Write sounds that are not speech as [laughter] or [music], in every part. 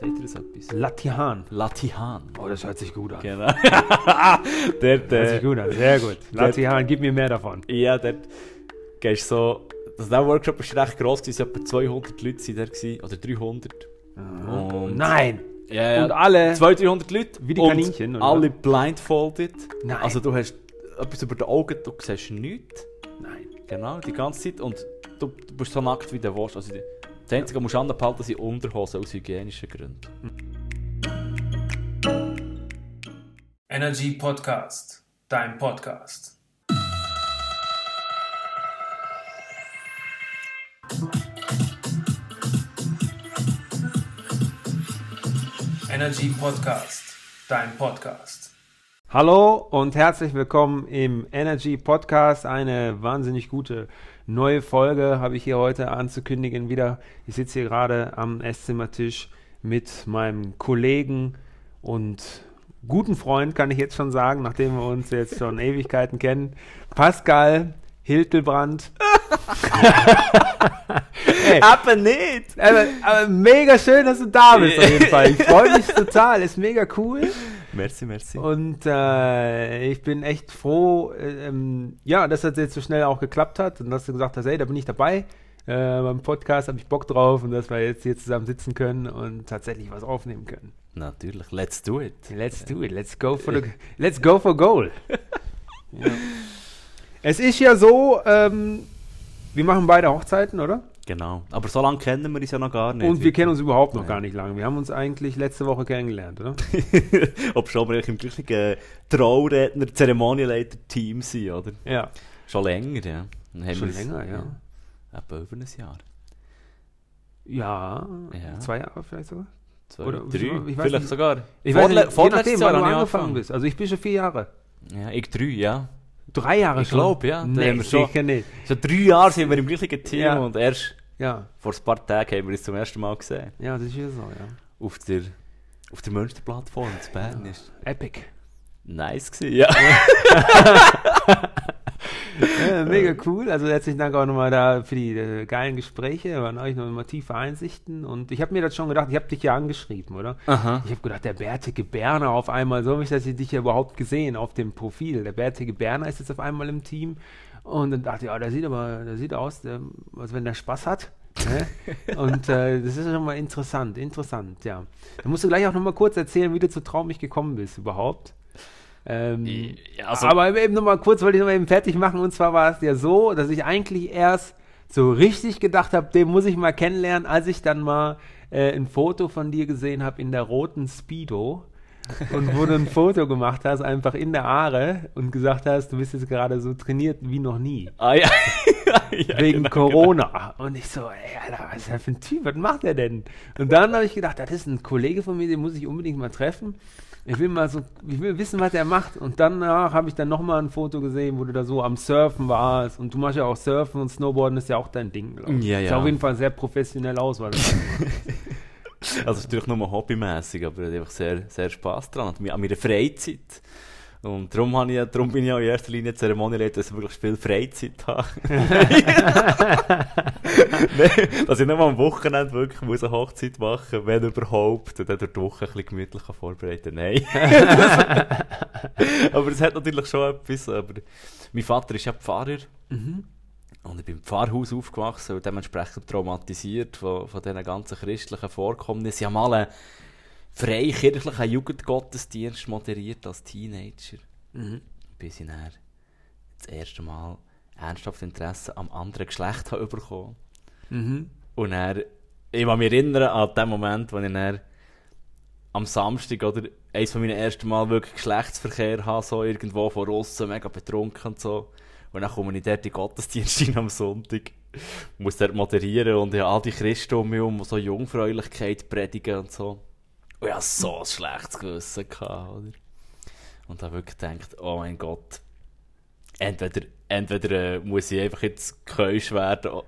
Seht ihr das etwas? Latihan. Latihan. Oh, das hört sich gut an. Genau. [laughs] dort, Hört äh, sich gut an, sehr gut. Latihan, gib mir mehr davon. ja, dort gehst so... Das der Workshop war recht gross, gewesen, etwa 200 Leute waren da, gewesen, oder 300. Und- Nein! Ja, ja. Und alle 200, 300 Leute. Wie die Kaninchen, oder? alle blindfolded. Nein. Also du hast etwas über die Augen, du siehst nichts. Nein. Genau, die ganze Zeit. Und du, du bist so nackt wie der willst. Also das Einzige, was du musst anbehalten, sind Unterhosen aus hygienischen Gründen. Energy Podcast, dein Podcast. Energy Podcast, dein Podcast. Hallo und herzlich willkommen im Energy Podcast. Eine wahnsinnig gute neue Folge habe ich hier heute anzukündigen wieder. Ich sitze hier gerade am Esszimmertisch mit meinem Kollegen und guten Freund, kann ich jetzt schon sagen, nachdem wir uns jetzt schon [laughs] Ewigkeiten kennen. Pascal Hiltelbrand. Ey, Aber nicht! aber, aber mega schön, dass du da bist auf jeden Fall. Ich freue mich [laughs] total, ist mega cool. Merci, merci. Und äh, ich bin echt froh, äh, ähm, ja, dass das jetzt so schnell auch geklappt hat und dass du gesagt hast, hey, da bin ich dabei. Äh, beim Podcast habe ich Bock drauf und dass wir jetzt hier zusammen sitzen können und tatsächlich was aufnehmen können. Natürlich, let's do it. Let's do it. Let's go for the, [laughs] let's go for goal. ja. Es ist ja so, ähm, wir machen beide Hochzeiten, oder? Genau. Aber so lange kennen wir uns ja noch gar nicht. Und wir kennen uns überhaupt noch Ja. gar nicht lange. Wir haben uns eigentlich letzte Woche kennengelernt, oder? [laughs] Ob schon wir im gleichen äh, Trauredner, Zeremonieleiter-Team sind, oder? Ja. Schon länger, ja. Schon länger, ja. Etwa über ein Jahr. Ja, Ja. zwei Jahre vielleicht sogar. Zwei, Oder- drei, ich weiß vielleicht nicht. sogar. Ich Vorle- weiß nicht, je vorletztes nachdem, wann du ich angefangen bist. Also ich bin schon vier Jahre. Ja, ich drei, ja. Drei Jahre Ich schon? glaub, ja. Dann Nee, haben wir schon- sicher nicht. Schon drei Jahre sind wir im gleichen Team Ja. und erst Ja, vor ein paar Tagen haben wir uns zum ersten Mal gesehen. ja, das ist ja so, ja. Auf der, auf der Münsterplattform in Bern. Ist Epic. nice gewesen, ja. [laughs] Ja, mega cool. Also herzlichen Dank auch nochmal da für die äh, geilen Gespräche. Waren euch nochmal tiefe Einsichten. Und ich habe mir das schon gedacht, ich habe dich ja angeschrieben, oder? Aha. Ich habe gedacht, der bärtige Berner auf einmal, so habe ich das hier dich ja überhaupt gesehen auf dem Profil. Der bärtige Berner ist jetzt auf einmal im Team. Und dann dachte ich, ja, der sieht aber, der sieht aus, der, als wenn der Spaß hat. Ne? [laughs] Und äh, das ist schon mal interessant, interessant, ja. Dann musst du gleich auch nochmal kurz erzählen, wie du zu Traumig gekommen bist überhaupt. Ähm, Ja, also- aber eben nochmal kurz, wollte ich nochmal eben fertig machen. Und zwar war es ja so, dass ich eigentlich erst so richtig gedacht habe, den muss ich mal kennenlernen, als ich dann mal äh, ein Foto von dir gesehen habe in der roten Speedo. [laughs] und wo du ein Foto gemacht hast, einfach in der Aare und gesagt hast, du bist jetzt gerade so trainiert wie noch nie. Ah ja. [laughs] ja wegen genau, Corona. Und ich so, ey, Alter, was ist der für ein Typ? Was macht der denn? Und dann habe ich gedacht, das ist ein Kollege von mir, den muss ich unbedingt mal treffen. Ich will mal so, ich will wissen, was er macht. Und danach habe ich dann nochmal ein Foto gesehen, wo du da so am Surfen warst. Und du machst ja auch Surfen und Snowboarden ist ja auch dein Ding, glaube ich. Ja, Sieht ja. auf jeden Fall sehr professionell aus, weil [laughs] das [laughs] Also natürlich nur hobbymäßig, aber ich habe einfach sehr, sehr Spass dran. An meiner Freizeit. Und darum, habe ich, darum bin ich auch in erster Linie Zeremonieleiter, dass ich wirklich viel Freizeit habe. [laughs] Nein, dass ich nicht mal am Wochenende wirklich muss eine Hochzeit machen wenn überhaupt, und dann durch die Woche ein bisschen gemütlich vorbereiten Nein. [laughs] aber es hat natürlich schon etwas. Aber mein Vater ist ja Pfarrer. Und ich bin im Pfarrhaus aufgewachsen und dementsprechend traumatisiert von, von diesen ganzen christlichen Vorkommnissen. Ich habe mal einen freikirchlichen Jugendgottesdienst moderiert als Teenager. Bis ich dann das erste Mal ernsthaft Interesse am anderen Geschlecht habe bekommen. Und dann, ich kann mich erinnern an den Moment, wo ich dann am Samstag oder eines von meinen ersten Mal wirklich Geschlechtsverkehr habe, so irgendwo von außen, mega betrunken und so. Und dann komme ich dort in den Gottesdienst [laughs] am Sonntag, muss dort moderieren und habe all die Christen um mich die so Jungfräulichkeit predigen und so. Und ich hatte so ein schlechtes Gewissen, gehabt, oder? Und habe wirklich gedacht, oh mein Gott, entweder, entweder äh, muss ich einfach jetzt keusch werden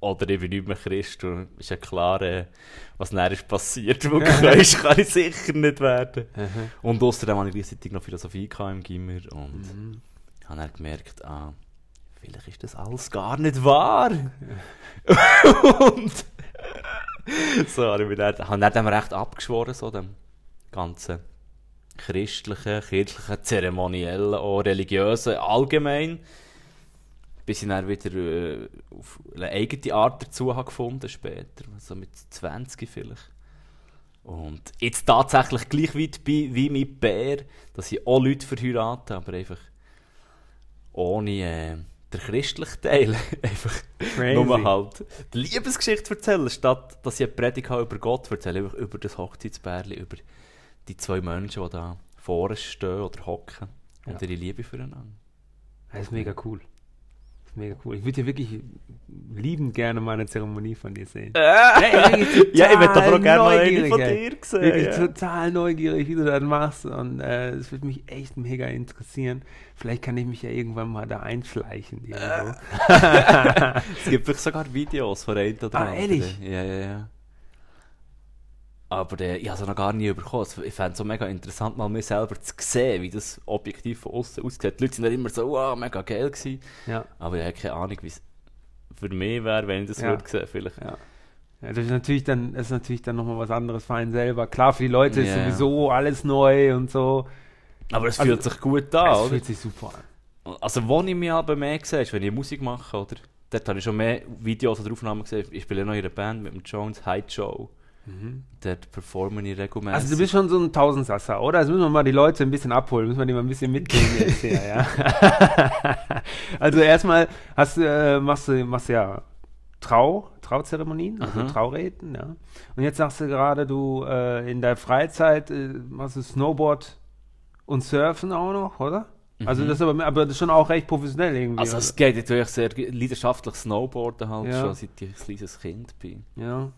oder ich bin nicht mehr Christ. Und ist ja klar, äh, was dann ist passiert. Weil [laughs] keusch kann ich sicher nicht werden. Und außerdem hatte ich gleichzeitig noch Philosophie im Gimmer und habe dann gemerkt, ah, vielleicht ist das alles gar nicht wahr. und so, ich mich dann, habe dann dem recht abgeschworen, so dem ganzen christlichen, kirchlichen, zeremoniellen, auch religiösen, allgemein. Bis ich dann wieder äh, auf eine eigene Art dazu habe gefunden später, so mit 20 vielleicht. Und jetzt tatsächlich gleich weit bin wie mit Bär, dass ich auch Leute verheirate, aber einfach ohne äh, den christlichen Teil. [laughs] einfach Crazy. nur halt die Liebesgeschichte erzählen, statt dass ich eine Predigt habe über Gott erzähle, einfach über das Hochzeitsbärli, über die zwei Menschen, die da vorne stehen oder hocken und Ja. ihre Liebe füreinander. Das ist mega cool. Mega cool. Ich würde ja wirklich liebend gerne mal eine Zeremonie von dir sehen. ja, Ja, ich würde auch gerne mal eine von dir sehen. Wirklich ja. total neugierig, wie du das machst. Und äh, es würde mich echt mega interessieren. Vielleicht kann ich mich ja irgendwann mal da einschleichen. Irgendwo. [laughs] Es gibt vielleicht sogar Videos von einem oder Ah, ehrlich? Ja, ja, ja. Aber äh, ich habe es noch gar nie bekommen. Ich fände es so mega interessant, mal mir selber zu sehen, wie das objektiv von außen aussieht. Die Leute sind dann immer so, wow, mega geil gewesen. ja. Aber ich habe keine Ahnung, wie es für mich wäre, wenn ich das Ja. würde sehen. Vielleicht. Ja. Ja, das ist natürlich dann, ist natürlich dann nochmal was anderes für einen selber. Klar, für die Leute ist Ja. sowieso alles neu und so. Aber es Also, fühlt sich gut an, es oder? fühlt sich super an. Also, wo ich mich aber mehr sehe, ist, wenn ich Musik mache, oder? Dort habe ich schon mehr Videos oder Aufnahmen gesehen. Ich spiele noch in einer Band mit dem Jones High Show. Dort performe ich regelmäßig. Also du bist schon so ein Tausendsasser, oder? Jetzt müssen wir mal die Leute ein bisschen abholen, müssen wir die mal ein bisschen mitnehmen [laughs] jetzt hier, ja. [laughs] also erstmal hast, äh, machst du machst ja Trau, Trauzeremonien, also Mhm. Trauräten, ja. Und jetzt sagst du gerade, du äh, in der Freizeit äh, machst du Snowboard und Surfen auch noch, oder? Also das ist aber, aber das ist schon auch recht professionell irgendwie. Mhm. Also es geht natürlich sehr leidenschaftlich Snowboarden halt Ja. schon, seit ich ein kleines Kind bin. ja.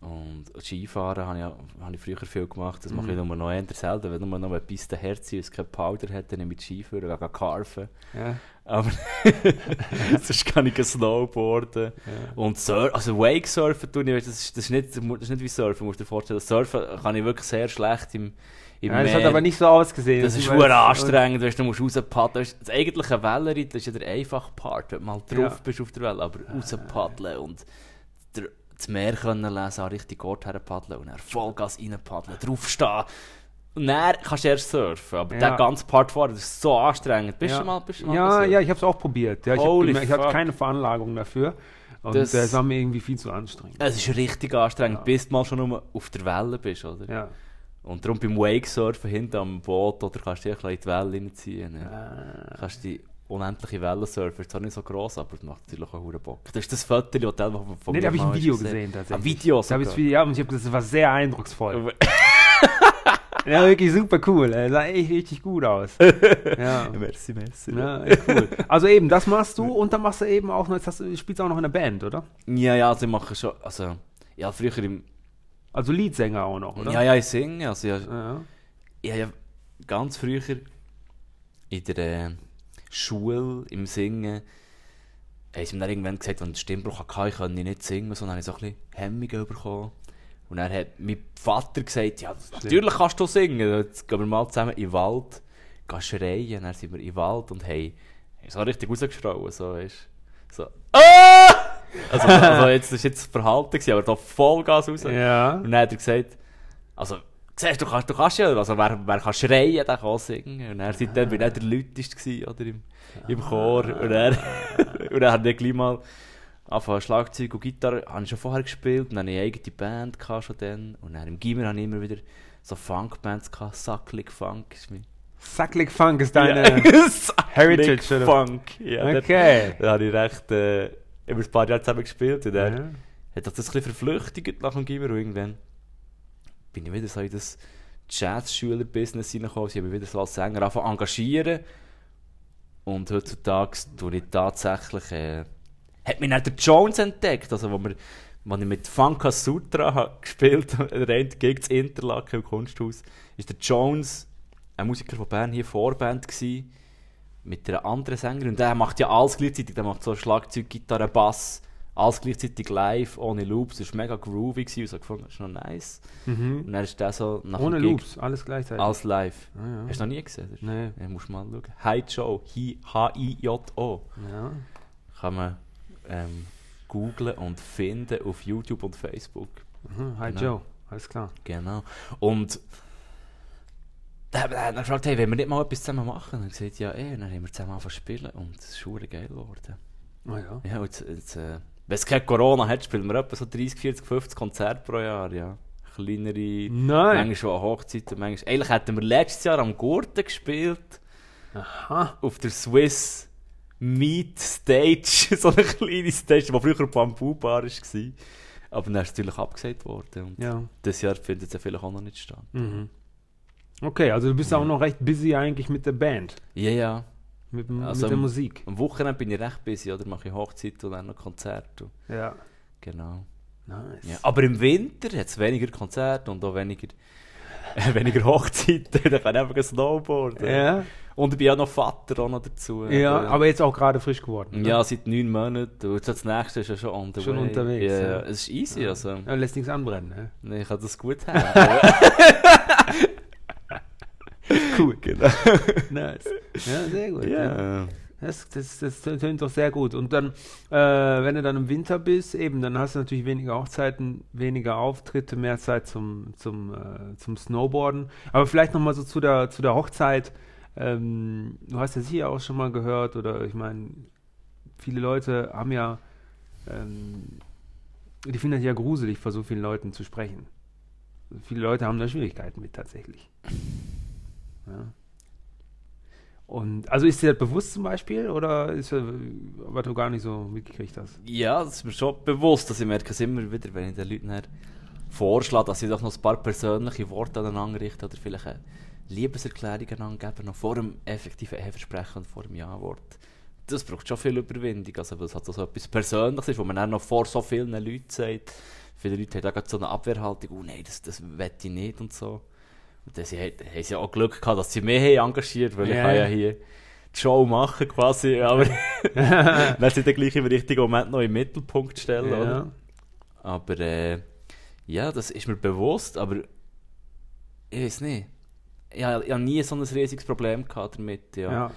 Und Skifahren habe ich, habe ich früher viel gemacht. Das mache Mhm. ich nur noch eher selten. Wenn nur noch eine Piste Herz es kein Powder hat, dann ich die Skifahren und gehe carven. ja. Aber [laughs] sonst kann ich snowboarden. Ja. Und Sur also Wakesurfen tue ich, das ist, das, ist nicht, das ist nicht wie Surfen, musst du dir vorstellen. Surfen kann ich wirklich sehr schlecht im, im ja, das Meer. hat aber nicht so ausgesehen. Das ist Ich weiß- anstrengend, weißt, du musst rauspaddeln. Das eigentliche Wellenreiten ist ja der einfache Part, wenn du mal drauf Ja. bist auf der Welle, aber rauspaddeln und das Meer können lesen, an richtig Ort herpaddeln und dann Vollgas reinpaddeln, draufstehen. Und dann kannst du erst surfen, aber Ja. der ganze Part vorher, das ist so anstrengend. Bist ja. du mal, bist du mal Ja, ja, ich habe es auch probiert. Ja, ich, hab hatte fuck. keine Veranlagung dafür. Und Das- das, war mir irgendwie viel zu anstrengend. Es ist richtig anstrengend, Ja. bis du mal schon nur auf der Welle bist, oder? Ja. Und darum beim Wakesurfen hinten am Boot, oder kannst du dich ein bisschen in die Welle reinziehen. Ja. Ah. kannst die unendliche Welle surfen. Ist zwar nicht so gross, aber es macht natürlich auch einen Bock. Das ist das Foto, das du von, Nee, mir da habe ich ein Video gesehen. Ein Video Da das sogar. Video, ja, und ich habe gesagt, das war sehr eindrucksvoll. [laughs] Ja, wirklich super cool. Er sah echt richtig gut aus. [laughs] Ja. Merci, merci. Ja, cool. Also eben, das machst du und dann machst du eben auch noch, jetzt hast du, spielst auch noch in der Band, oder? Ja, ja, also ich mache schon, also, ja, früher im, Also Leadsänger auch noch, oder? ja, ja, ich singe, also ich, ja. habe ja ganz früher in der äh, Schule, im Singen, haben sie mir dann irgendwann gesagt, wenn ich Stimmbruch hatte, ich konnte nicht singen, sondern habe ich so ein bisschen Hemmungen bekommen. Und dann hat mein Vater gesagt, ja, natürlich kannst du singen, jetzt gehen wir mal zusammen in den Wald, gehen schreien, dann sind wir im Wald und haben, so richtig rausgeschrauen, so, weißt so, ah! Also, also jetzt, das war jetzt das Verhalten, aber da Vollgas raus. Ja. Und dann hat er gesagt, also, siehst du, kannst, du kannst ja, also wer, wer kann schreien, der kann singen. Und er seitdem bin ich der Lauteste oder, im, im Chor. Und er, [laughs] und dann hat er gleich mal angefangen, Schlagzeug und Gitarre, habe ich schon vorher gespielt, und dann hatte ich eine eigene Band gehabt, schon dann. Und dann im Gimmer hatte ich immer wieder so Funkbands gehabt, Sacklig Funk ist mein... Sacklig Funk ist deine. [laughs] Heritage, oder? Funk, ja. Okay. Da habe ich recht, äh, über ein paar Jahre zusammen gespielt, und dann Ja. hat das ein bisschen verflüchtigt nach dem Gimmer und irgendwann bin ich wieder so in das Jazz-Schüler-Business reingekommen. Sie haben mich wieder so als Sänger angefangen engagieren. Und heutzutage tue ich tatsächlich... Äh, hat mich dann der Jones entdeckt, also wo, wir, wo ich mit Funka Sutra [laughs] gespielt habe, eine Gig zu Interlaken im Kunsthaus, ist der Jones, ein Musiker von Bern, hier Vorband gewesen, mit einer anderen Sängerin. Und der macht ja alles gleichzeitig. Der macht so Schlagzeug, Gitarre, Bass, alles gleichzeitig live, ohne Loops. Das war mega groovy gewesen. und so gefunden, das ist noch nice. Mhm. Und dann ist der so nach Ohne dem Gig Loops, alles gleichzeitig. alles live. Ah, ja. Hast du noch nie gesehen? Das Nee. Ja, musst mal schauen. Hi Joe, Hi- H-I-J-O. Ja. Kann man ähm, googlen und finden auf YouTube und Facebook. Mhm, hi Genau. Joe, alles klar. Genau. Und da hat er gefragt, hey, wenn wir nicht mal etwas zusammen machen? Und er gesagt, ja, eh. Dann haben wir zusammen angefangen zu spielen und es ist schon geil geworden. Oh ja. Ja, und jetzt, jetzt, äh, wenn es keine Corona hat, spielen wir etwa so 30, 40, 50 Konzerte pro Jahr, ja. Kleinere, Nein. manchmal schon an Hochzeiten, manchmal... Eigentlich hätten wir letztes Jahr am Gurten gespielt, Aha. auf der Swiss Meat Stage, [laughs] so eine kleine Stage, die früher eine Bamboo-Bar war. Aber dann ist natürlich abgesagt worden und Ja. dieses Jahr findet es ja vielleicht auch noch nicht statt. Mhm. Okay, also du bist auch noch recht busy eigentlich mit der Band, Ja, ja. Mit, Also mit der Musik. Am Wochenende bin ich recht busy, oder? Mache ich Hochzeit und dann noch Konzerte. Ja. Genau. Nice. Ja. Aber im Winter hat es weniger Konzerte und auch weniger, weniger Hochzeiten. [laughs] da kann ich einfach snowboarden. Ja, Und ich bin auch noch Vater auch noch dazu. ja, Aber- aber jetzt auch gerade frisch geworden. ne? Ja, seit neun Monaten. Und jetzt das nächste ist ja schon on the Schon way. unterwegs, Ja, ja. ja. Es ist easy, also. Ja, lässt nichts anbrennen. Ne? Nee, ich kann das gut [laughs] haben. [laughs] Cool. [laughs] genau. Nice. Ja, sehr gut. Ja. Das, das, das tönt doch sehr gut. Und dann, äh, wenn du dann im Winter bist, eben, dann hast du natürlich weniger Hochzeiten, weniger Auftritte, mehr Zeit zum, zum, äh, zum Snowboarden. Aber vielleicht nochmal so zu der, zu der Hochzeit. Ähm, du hast ja sicher auch schon mal gehört, oder ich meine, viele Leute haben ja, ähm, die finden das ja gruselig, vor so vielen Leuten zu sprechen. Viele Leute haben da Schwierigkeiten mit tatsächlich. Ja. Und also ist dir das bewusst zum Beispiel oder ist das, was du gar nicht so mitgekriegt hast? Ja, das ist mir schon bewusst, dass ich merke es immer wieder, wenn ich den Leuten vorschlage, dass sie doch noch ein paar persönliche Worte aneinander richten oder vielleicht eine Liebeserklärung aneinander noch vor dem effektiven Eheversprechen und vor dem Ja-Wort. Das braucht schon viel Überwindung, also weil es halt so etwas Persönliches ist, wo man dann noch vor so vielen Leuten sagt. Viele Leute haben da gerade so eine Abwehrhaltung, oh nein, das, das will ich nicht und so. Und dann sie, haben sie auch Glück gehabt, dass sie mich haben engagiert weil ich Ja. kann ja hier die Show machen quasi, aber [laughs] [laughs] dann sie dann gleich im richtigen Moment noch im Mittelpunkt stellen, oder? Aber äh, ja, das ist mir bewusst, aber ich weiß nicht. Ich, habe- ich habe nie so ein riesiges Problem gehabt damit. Ja. ja.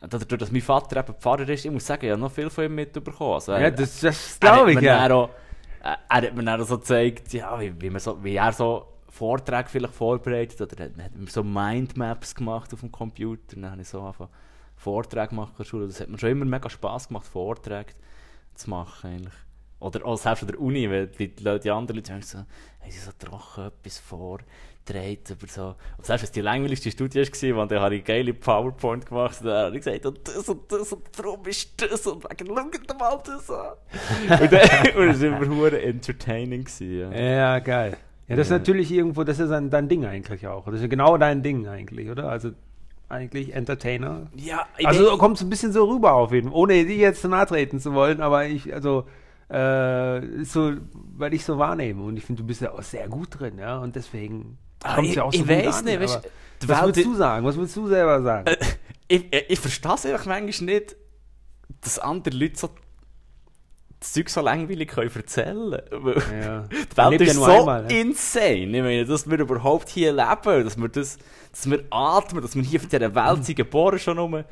Dadurch, dass mein Vater eben Pfarrer ist, ich muss sagen, ich habe noch viel von ihm mitbekommen. Also, Ja, das, das glaube ich ja. Auch, er, hat mir dann auch so gezeigt, ja, wie, wie, man so, wie er so Vorträge vielleicht vorbereitet oder er hat, hat so Mindmaps gemacht auf dem Computer. Und dann habe ich so angefangen, Vorträge gemacht an der Schule. Das hat mir schon immer mega Spass gemacht, Vorträge zu machen eigentlich. Oder auch selbst an der Uni, weil die, Leute, die anderen Leute sagen so, haben sie so trocken etwas vorträgt über so... Und selbst wenn es die langweiligste Studie war, wo dann habe ich geile PowerPoint gemacht und dann habe ich gesagt, und das und das und darum ist das und wegen, schau dir mal das an. [laughs] und dann [laughs] war immer hure entertaining. Gewesen, ja. Ja, geil. Ja, das ist natürlich irgendwo, das ist ein, dein Ding eigentlich auch. Das ist genau dein Ding eigentlich, oder? Also eigentlich Entertainer. Ja, Also kommt es ein bisschen so rüber auf jeden Fall, ohne die jetzt nahe treten zu wollen, aber ich, also, äh, so, weil ich so wahrnehme und ich finde, du bist ja auch sehr gut drin, ja, und deswegen Ah, kommt es ich- ja auch so ich gut weiß an, nicht, weißt, Was würdest du sagen? Was würdest du selber sagen? ich, ich, ich verstehe es einfach manchmal nicht, dass andere Leute so das Zeug so langweilig können erzählen können. ja. [laughs] Die Welt ist ja so einmal, ne? insane. Ich meine, dass wir überhaupt hier leben, dass wir, das, dass wir atmen, dass wir hier auf dieser Welt sind geboren schon rum.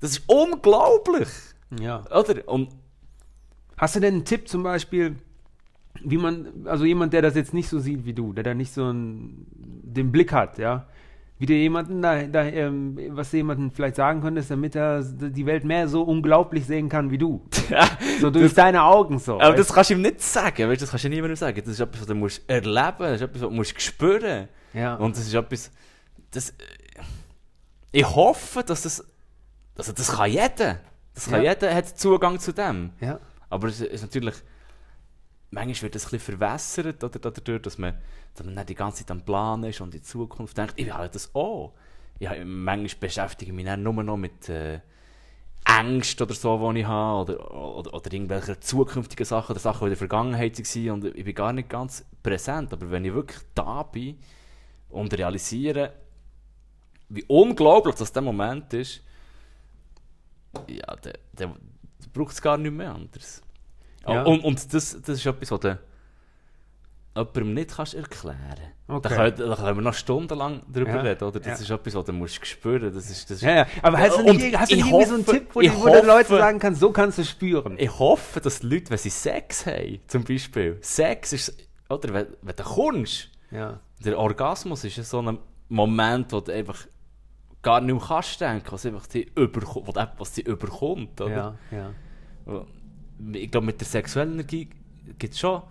Das ist unglaublich. ja. Oder? Und Hast du denn einen Tipp zum Beispiel, wie man, also jemand, der das jetzt nicht so sieht wie du, der da nicht so einen, den Blick hat, ja, wie dir jemanden da, da ähm, was du jemandem vielleicht sagen könntest, damit er die Welt mehr so unglaublich sehen kann wie du. So durch deine Augen so. aber weißt das kannst du ihm nicht sagen. Weißt, das kannst du niemandem sagen. Das ist etwas, was du musst erleben Das ist etwas, was du musst spüren ja. Und das ist etwas. Das, ich hoffe, dass das. Also das kann jeder. Das kann Ja. jeder hat Zugang zu dem. ja. Aber es ist natürlich. Manchmal wird das ein bisschen verwässert, oder, dadurch, dass man, dass man die ganze Zeit am Plan ist und in Zukunft denkt, ich habe das auch. Ja, manchmal beschäftige ich mich dann nur noch mit äh, Ängsten oder so, die ich habe, oder, oder, oder irgendwelche zukünftigen Sachen oder Sachen, die in der Vergangenheit waren und ich bin gar nicht ganz präsent. Aber wenn ich wirklich da bin und realisiere, wie unglaublich das der Moment ist, ja, dann braucht es gar nicht mehr anders. Ja. Und, und das, das ist etwas, was du jemandem nicht kannst erklären Okay. Da, können, wir noch stundenlang darüber Ja, reden. Oder? Das ja. ist etwas, was du musst spüren das ist, das ist Ja, ja. Aber hast du nicht, hast du ich nicht irgendwie so einen hoffe- Tipp, wo, ich die, wo den Leuten hoffe- sagen kannst, so kannst du spüren? Ich hoffe, dass die Leute, wenn sie Sex haben, zum Beispiel, Sex ist oder, wenn, wenn du kommst, Ja. der Orgasmus ist so ein Moment, wo du einfach gar nicht mehr kannst denken, was einfach überkommt, was, dich überkommt, oder? Ja, ja. Ich glaube, mit der sexuellen Energie gibt es schon,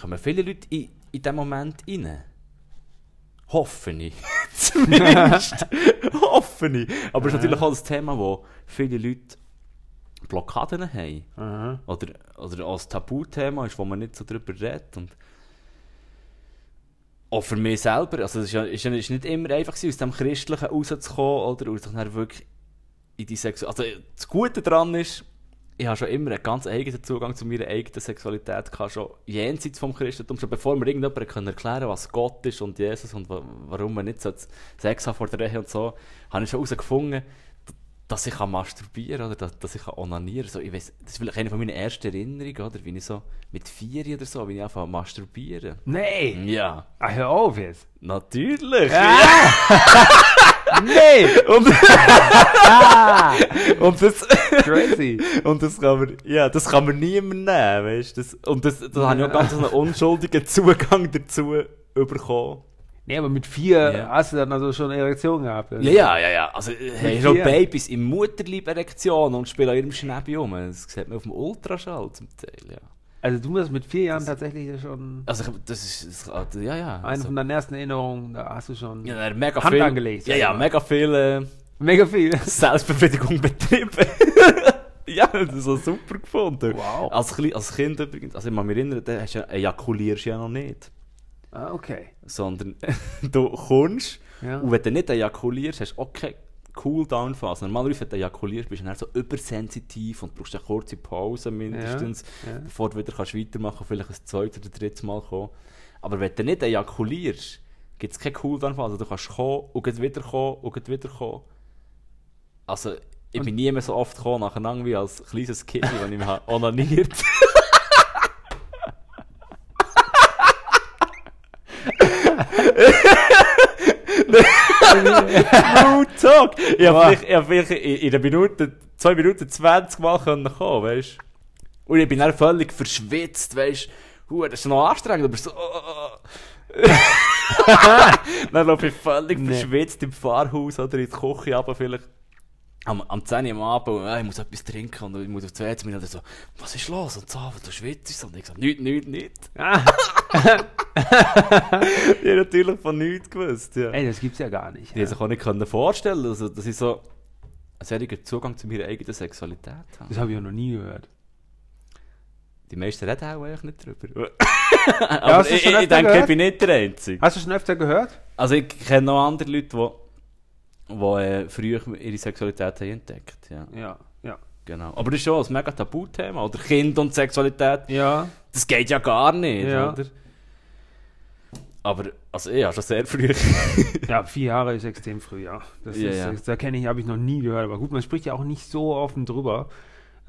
kommen viele Leute in, in diesen Moment rein. Hoffe ich. [laughs] Zumindest. Hoffe ich. Aber es ist natürlich auch das Thema, wo viele Leute Blockaden haben. Aha. Oder, oder als Tabuthema ist, wo man nicht so drüber redet. Und auch für mich selber, also es ist, ja, ist, ja- ist nicht immer einfach aus dem Christlichen rauszukommen oder sich dann wirklich in die Sexualität. Also das Gute daran ist, ich habe schon immer einen ganz eigenen Zugang zu meiner eigenen Sexualität gehabt, schon jenseits vom Christentum, schon bevor mir irgendjemand können erklären was Gott ist und Jesus und wa warum man nicht so Sex haben vor der Ehe und so, habe ich schon herausgefunden, dass ich kann masturbieren oder dass, dass ich kann onanieren so, ich weiss, Das ist vielleicht eine von meinen ersten Erinnerungen, oder? Wie ich so mit vier oder so, wie ich anfange zu masturbieren. Nee! Ja, Ah, hör auf jetzt! natürlich! [laughs] Nee! Und, [laughs] und das... Crazy! Und das kann man, ja, das kann man niemand nehmen, weißt du? Das, und das, da habe ich auch ganz einen unschuldigen Zugang dazu bekommen. Nee, aber mit vier Ja. hast du dann also schon eine Erektion gehabt. oder? Ja, ja, ja, ja. Also, hey, Mit schon? Babys im Mutterleib Erektion und spielen an ihrem Schnäbi um. Das sieht man auf dem Ultraschall zum Teil, ja. Also du hast mit vier Jahren tatsächlich ja schon Also, das ist, das, ja, ja. eine Also, von deinen ersten Erinnerungen, da hast du schon ja, mega Hand viel, angelegt, Ja, ja, mega viel äh, mega viel. [laughs] Selbstbefriedigung betrieben. [laughs] ja, das ist so super gefunden. Wow. Als, als Kind übrigens, also ich kann mich erinnern, da hast du ja, ejakulierst du ja noch nicht. Ah, okay. sondern [laughs] du kommst Ja. und wenn du nicht ejakulierst, hast du auch keine Cooldown-Phase. Normalerweise, wenn du ejakulierst, bist du dann so übersensitiv und brauchst eine kurze Pause mindestens, Ja, ja. bevor du wieder kannst weitermachen kannst, vielleicht ein zweites oder drittes Mal kommen. Aber wenn du nicht ejakulierst, gibt es keine Cooldown-Phase. Du kannst kommen und wieder kommen und wieder kommen. Also, ich bin nie mehr so oft gekommen nacheinander wie als kleines Kind, wenn ich mich habe [laughs] onaniert [laughs] [laughs] Real Talk! Ich habe vielleicht, ich hab vielleicht in, in einer Minute, zwei Minuten 20 Mal können kommen, weißt du? Und ich bin dann völlig verschwitzt, weißt du? Das ist noch anstrengend, aber so. oh, oh, oh. [laughs] dann laufe ich völlig Nee. verschwitzt im Fahrhaus oder in die Küche aber vielleicht. Am, am 10 Uhr am Abend, äh, ich muss etwas trinken und ich muss auf die WC und so, was ist los? Und so, du schwitzt und ich so, nichts, nichts, nichts. Ah, [laughs] Ich habe natürlich von nichts gewusst, ja. ey, das gibt's ja gar nicht. Die Ja. sich auch nicht können vorstellen also, dass ich so einen solchen Zugang zu meiner eigenen Sexualität habe. Das habe ich ja noch nie gehört. Die meisten reden auch eigentlich nicht drüber. [laughs] Aber du ich, ich, denke, gehört? ich bin nicht der Einzige. Hast du schon öfter gehört? Also ich kenne noch andere Leute, die, die äh, früher ihre Sexualität haben entdeckt ja, Ja, ja. genau. Aber das ist schon ein mega Tabuthema. Oder Kind und Sexualität, Ja, das geht ja gar nicht, Ja. oder? Aber, also habe schon sehr früh... [laughs] ja, vier Jahre ist extrem früh, ja. Das Ja, ist, ja. Da kenne ich, habe ich noch nie gehört. Aber gut, man spricht ja auch nicht so offen drüber.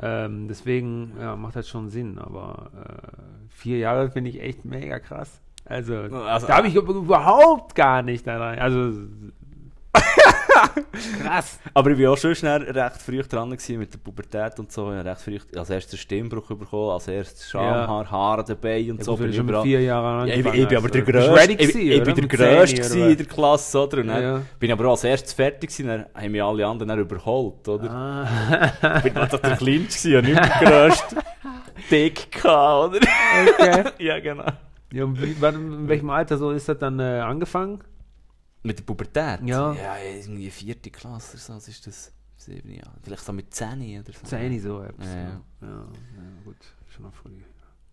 Ähm, deswegen ja, macht das schon Sinn. Aber äh, vier Jahre finde ich echt mega krass. Also, Also, da habe ich überhaupt gar nicht daran. Also, krass. Aber ich war auch schon schnell recht früh dran gewesen mit der Pubertät und so. Ich habe recht früh als erstes Stimmbruch bekommen, als erstes Schamhaar, Haare dabei und Ja, so. bin mit überall- vier Jahren Ja, ich, ich bin aber der Grösste. ready Ich, ich bin der Grösste 10 gewesen oder in der Klasse, oder? Und dann Ja. bin ich aber auch als erstes fertig gewesen, dann haben mich alle anderen überholt, oder? Ah, Ich bin also der Kleinste gewesen und nicht der Grösste. Dick gehabt, oder? okay. [laughs] ja, genau. Ja, wie, wann, in welchem Alter so ist das dann äh, angefangen? Mit der Pubertät? Ja. Ja, irgendwie vierte Klasse oder so, was ist das? Sieben Jahre. Vielleicht so mit zehn oder so. Zehn so etwas. Ja, Ja, ja. ja. gut. Schon noch früh.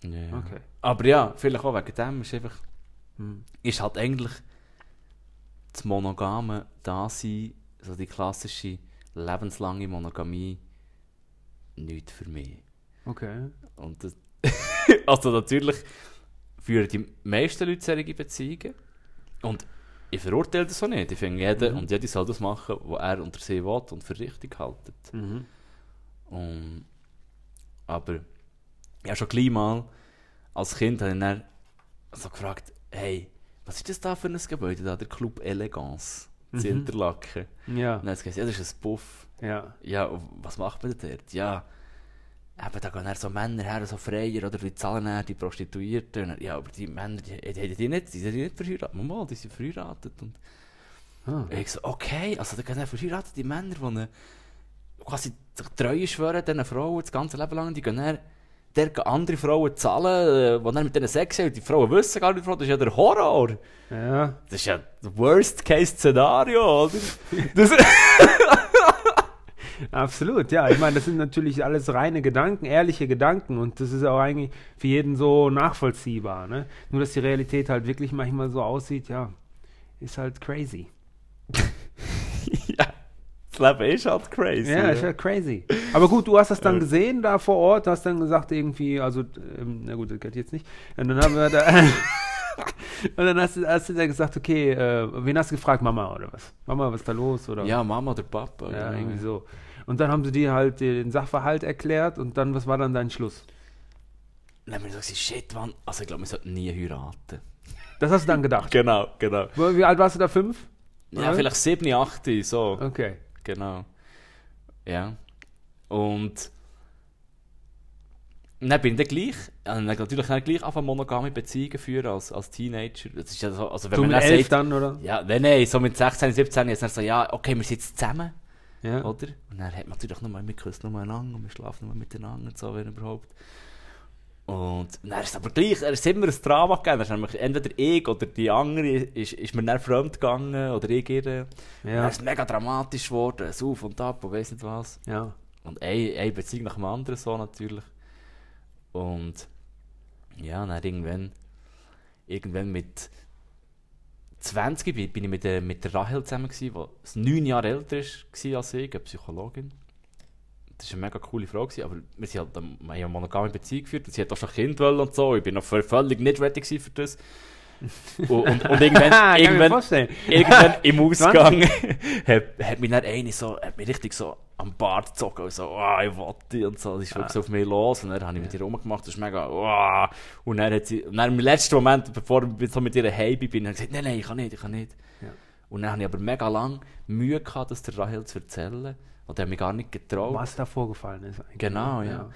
Ja, ja. Okay. Aber ja, vielleicht auch wegen dem ist einfach... Hm. ist halt eigentlich das monogame Dasein, so die klassische lebenslange Monogamie, nicht für mich. Okay. Und das, [laughs] also natürlich führen die meisten Leute solche Beziehungen und ich verurteile das auch nicht. Ich finde, jeder Mhm. und jede soll das machen, was er unter sie will und für richtig haltet. Mhm. Und, aber ja, schon gleich mal als Kind habe ich dann so gefragt, hey, was ist das da für ein Gebäude da, der Club Elegance, in Mhm. Interlaken. Ja. Und dann hat sie gesagt, ja, das ist ein Puff. Ja. Ja, was macht man denn dort? Ja, eben, da gehen dann so Männer her, so Freier, oder die zahlen dann die Prostituierten. Ja, aber die Männer, die, die, die, die nicht, die sind nicht verheiratet. Mal, die sind verheiratet. Und Ah. ich so, okay, also da gehen dann verheiratete Männer, die eine, quasi Treue schwören, diesen Frauen das ganze Leben lang, die gehen dann der andere Frauen zahlen, äh, die dann mit denen Sex haben. Die Frauen wissen gar nicht, das ist ja der Horror. Ja. Das ist ja das Worst-Case-Szenario, oder? Das, [laughs] [laughs] Absolut, ja. Ich meine, das sind natürlich alles reine Gedanken, ehrliche Gedanken und das ist auch eigentlich für jeden so nachvollziehbar. Ne? Nur, dass die Realität halt wirklich manchmal so aussieht, ja, ist halt crazy. [laughs] ja, das Leben ist halt crazy. Ja, ist halt crazy. Aber gut, du hast das dann gesehen da vor Ort, hast dann gesagt irgendwie, also, ähm, na gut, das geht jetzt nicht. Und dann haben wir da. [laughs] Und dann hast du, hast du da gesagt, okay, äh, wen hast du gefragt? Mama oder was? Mama, was ist da los? Oder? Ja, Mama oder Papa. Ja, genau. irgendwie so. Und dann haben sie dir halt den Sachverhalt erklärt und dann, was war dann dein Schluss? Dann haben wir gesagt, shit, Mann, also ich glaube, wir sollten nie heiraten. Das hast du dann gedacht. [laughs] Genau, genau. Wie alt warst du da? Fünf? Ja, Oder? vielleicht 7, 8, so. Okay. Genau. Ja. Und dann bin ich dann gleich, also natürlich dann gleich auf monogame Beziehungen führen als, als Teenager. Das ist ja so, also wenn So man mit dann elf sagt, dann, oder? ja, nein, nein, so mit 16, 17 ist dann so, ja, okay, wir sind jetzt zusammen, Ja. oder? Und dann hat man natürlich nochmal, wir küssen nochmal einander und wir schlafen nochmal miteinander und so, wenn überhaupt. Und dann ist es aber gleich, es ist immer ein Drama gegeben. Ist nämlich entweder ich oder die andere ist, ist mir dann fremd gegangen oder ich ihr. Ja. Dann ist es mega dramatisch geworden, es auf und ab und weiss nicht was. Ja. Und eine, eine Beziehung nach dem anderen so natürlich. Und ja, dann irgendwann, irgendwann mit 20 bin, bin ich mit der, mit der Rahel zusammen die neun Jahre älter war als ich, eine Psychologin. Das war eine mega coole gewesen, aber wir, sind halt, wir haben eine monogame Beziehung geführt und sie hat auch schon Kind und so. Ich bin noch völlig nicht ready für das. Und, und, irgendwann, [laughs] irgendwann, irgendwann im [laughs] Ausgang [laughs] hat, hat mich dann eine so, hat mich richtig so am Bart gezogen und so, oh, ich die und so, das ist wirklich so auf mich los und dann habe ich mit ihr rumgemacht, das ist mega, oh. und dann hat sie, und dann im letzten Moment, bevor ich so mit ihr heim bin, habe ich gesagt, nein, nein, ich kann nicht, ich kann nicht. Ja. Und dann habe ich aber mega lang Mühe gehabt, das der Rahel zu erzählen und er hat mich gar nicht getraut. Was da vorgefallen ist eigentlich. Genau, ja.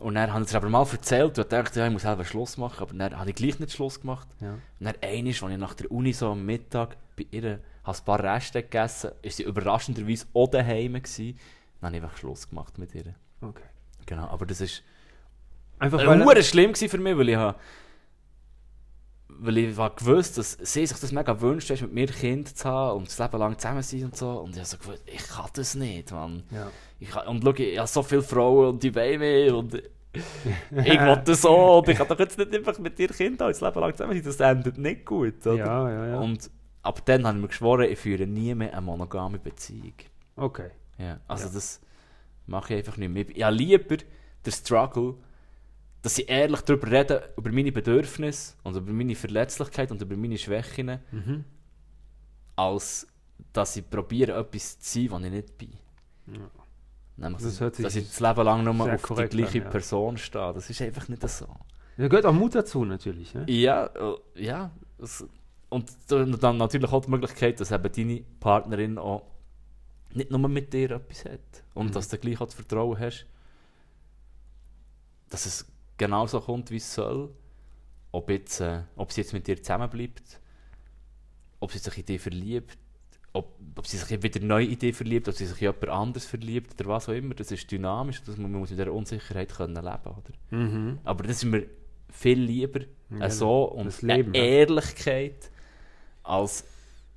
Und dann habe ich es aber mal erzählt und dachte, ja, ich muss selber Schluss machen, aber dann habe ich gleich nicht Schluss gemacht. Ja. Und dann einmal, als ich nach der Uni so am Mittag bei ihr habe ein paar Reste gegessen ist sie überraschenderweise auch daheim gewesen. Dann habe ich einfach Schluss gemacht mit ihr. Okay. Genau, aber das ist Einfach äh, weil... schlimm gewesen für mich, weil ich habe weil ich habe gewusst, dass sie sich das mega wünscht, mit mir Kind zu haben und das Leben lang zusammen sein und so. Und ich habe so gewusst, ich kann das nicht, Mann. Ja. Ich und schau, ich habe so viele Frauen und die wollen mich und [laughs] ich will das so und ich kann doch jetzt nicht einfach mit dir Kind haben, das Leben lang zusammen sein, das endet nicht gut, oder? Ja, ja, ja. Und ab dann habe ich mir geschworen, ich führe nie mehr eine monogame Beziehung. Okay. Ja, also Ja. das mache ich einfach nicht mehr. Ich habe lieber den Struggle, dass ich ehrlich darüber rede, über meine Bedürfnisse und über meine Verletzlichkeit und über meine Schwächen, Mhm. als dass ich probiere, etwas zu sein, was ich nicht bin. Ja. Nämlich, Das sich dass ich das Leben lang nur auf die gleiche an, ja. Person stehe. Das ist einfach nicht so. Da gehört auch Mut dazu natürlich. Ne? Ja, äh, ja. Es, und dann dann natürlich auch die Möglichkeit, dass eben deine Partnerin auch nicht nur mit dir etwas hat. Und Mhm. dass du gleich auch das Vertrauen hast, dass es genauso kommt, wie es soll. Ob, jetzt, äh, ob sie jetzt mit dir zusammenbleibt, ob sie sich in dich verliebt, ob, ob sie sich wieder neu in dich verliebt, ob sie sich in jemand anderes verliebt oder was auch immer. Das ist dynamisch, das, man muss mit dieser Unsicherheit können leben oder? Mhm. Aber das ist mir viel lieber Ja, äh, so und Leben. Ehrlichkeit als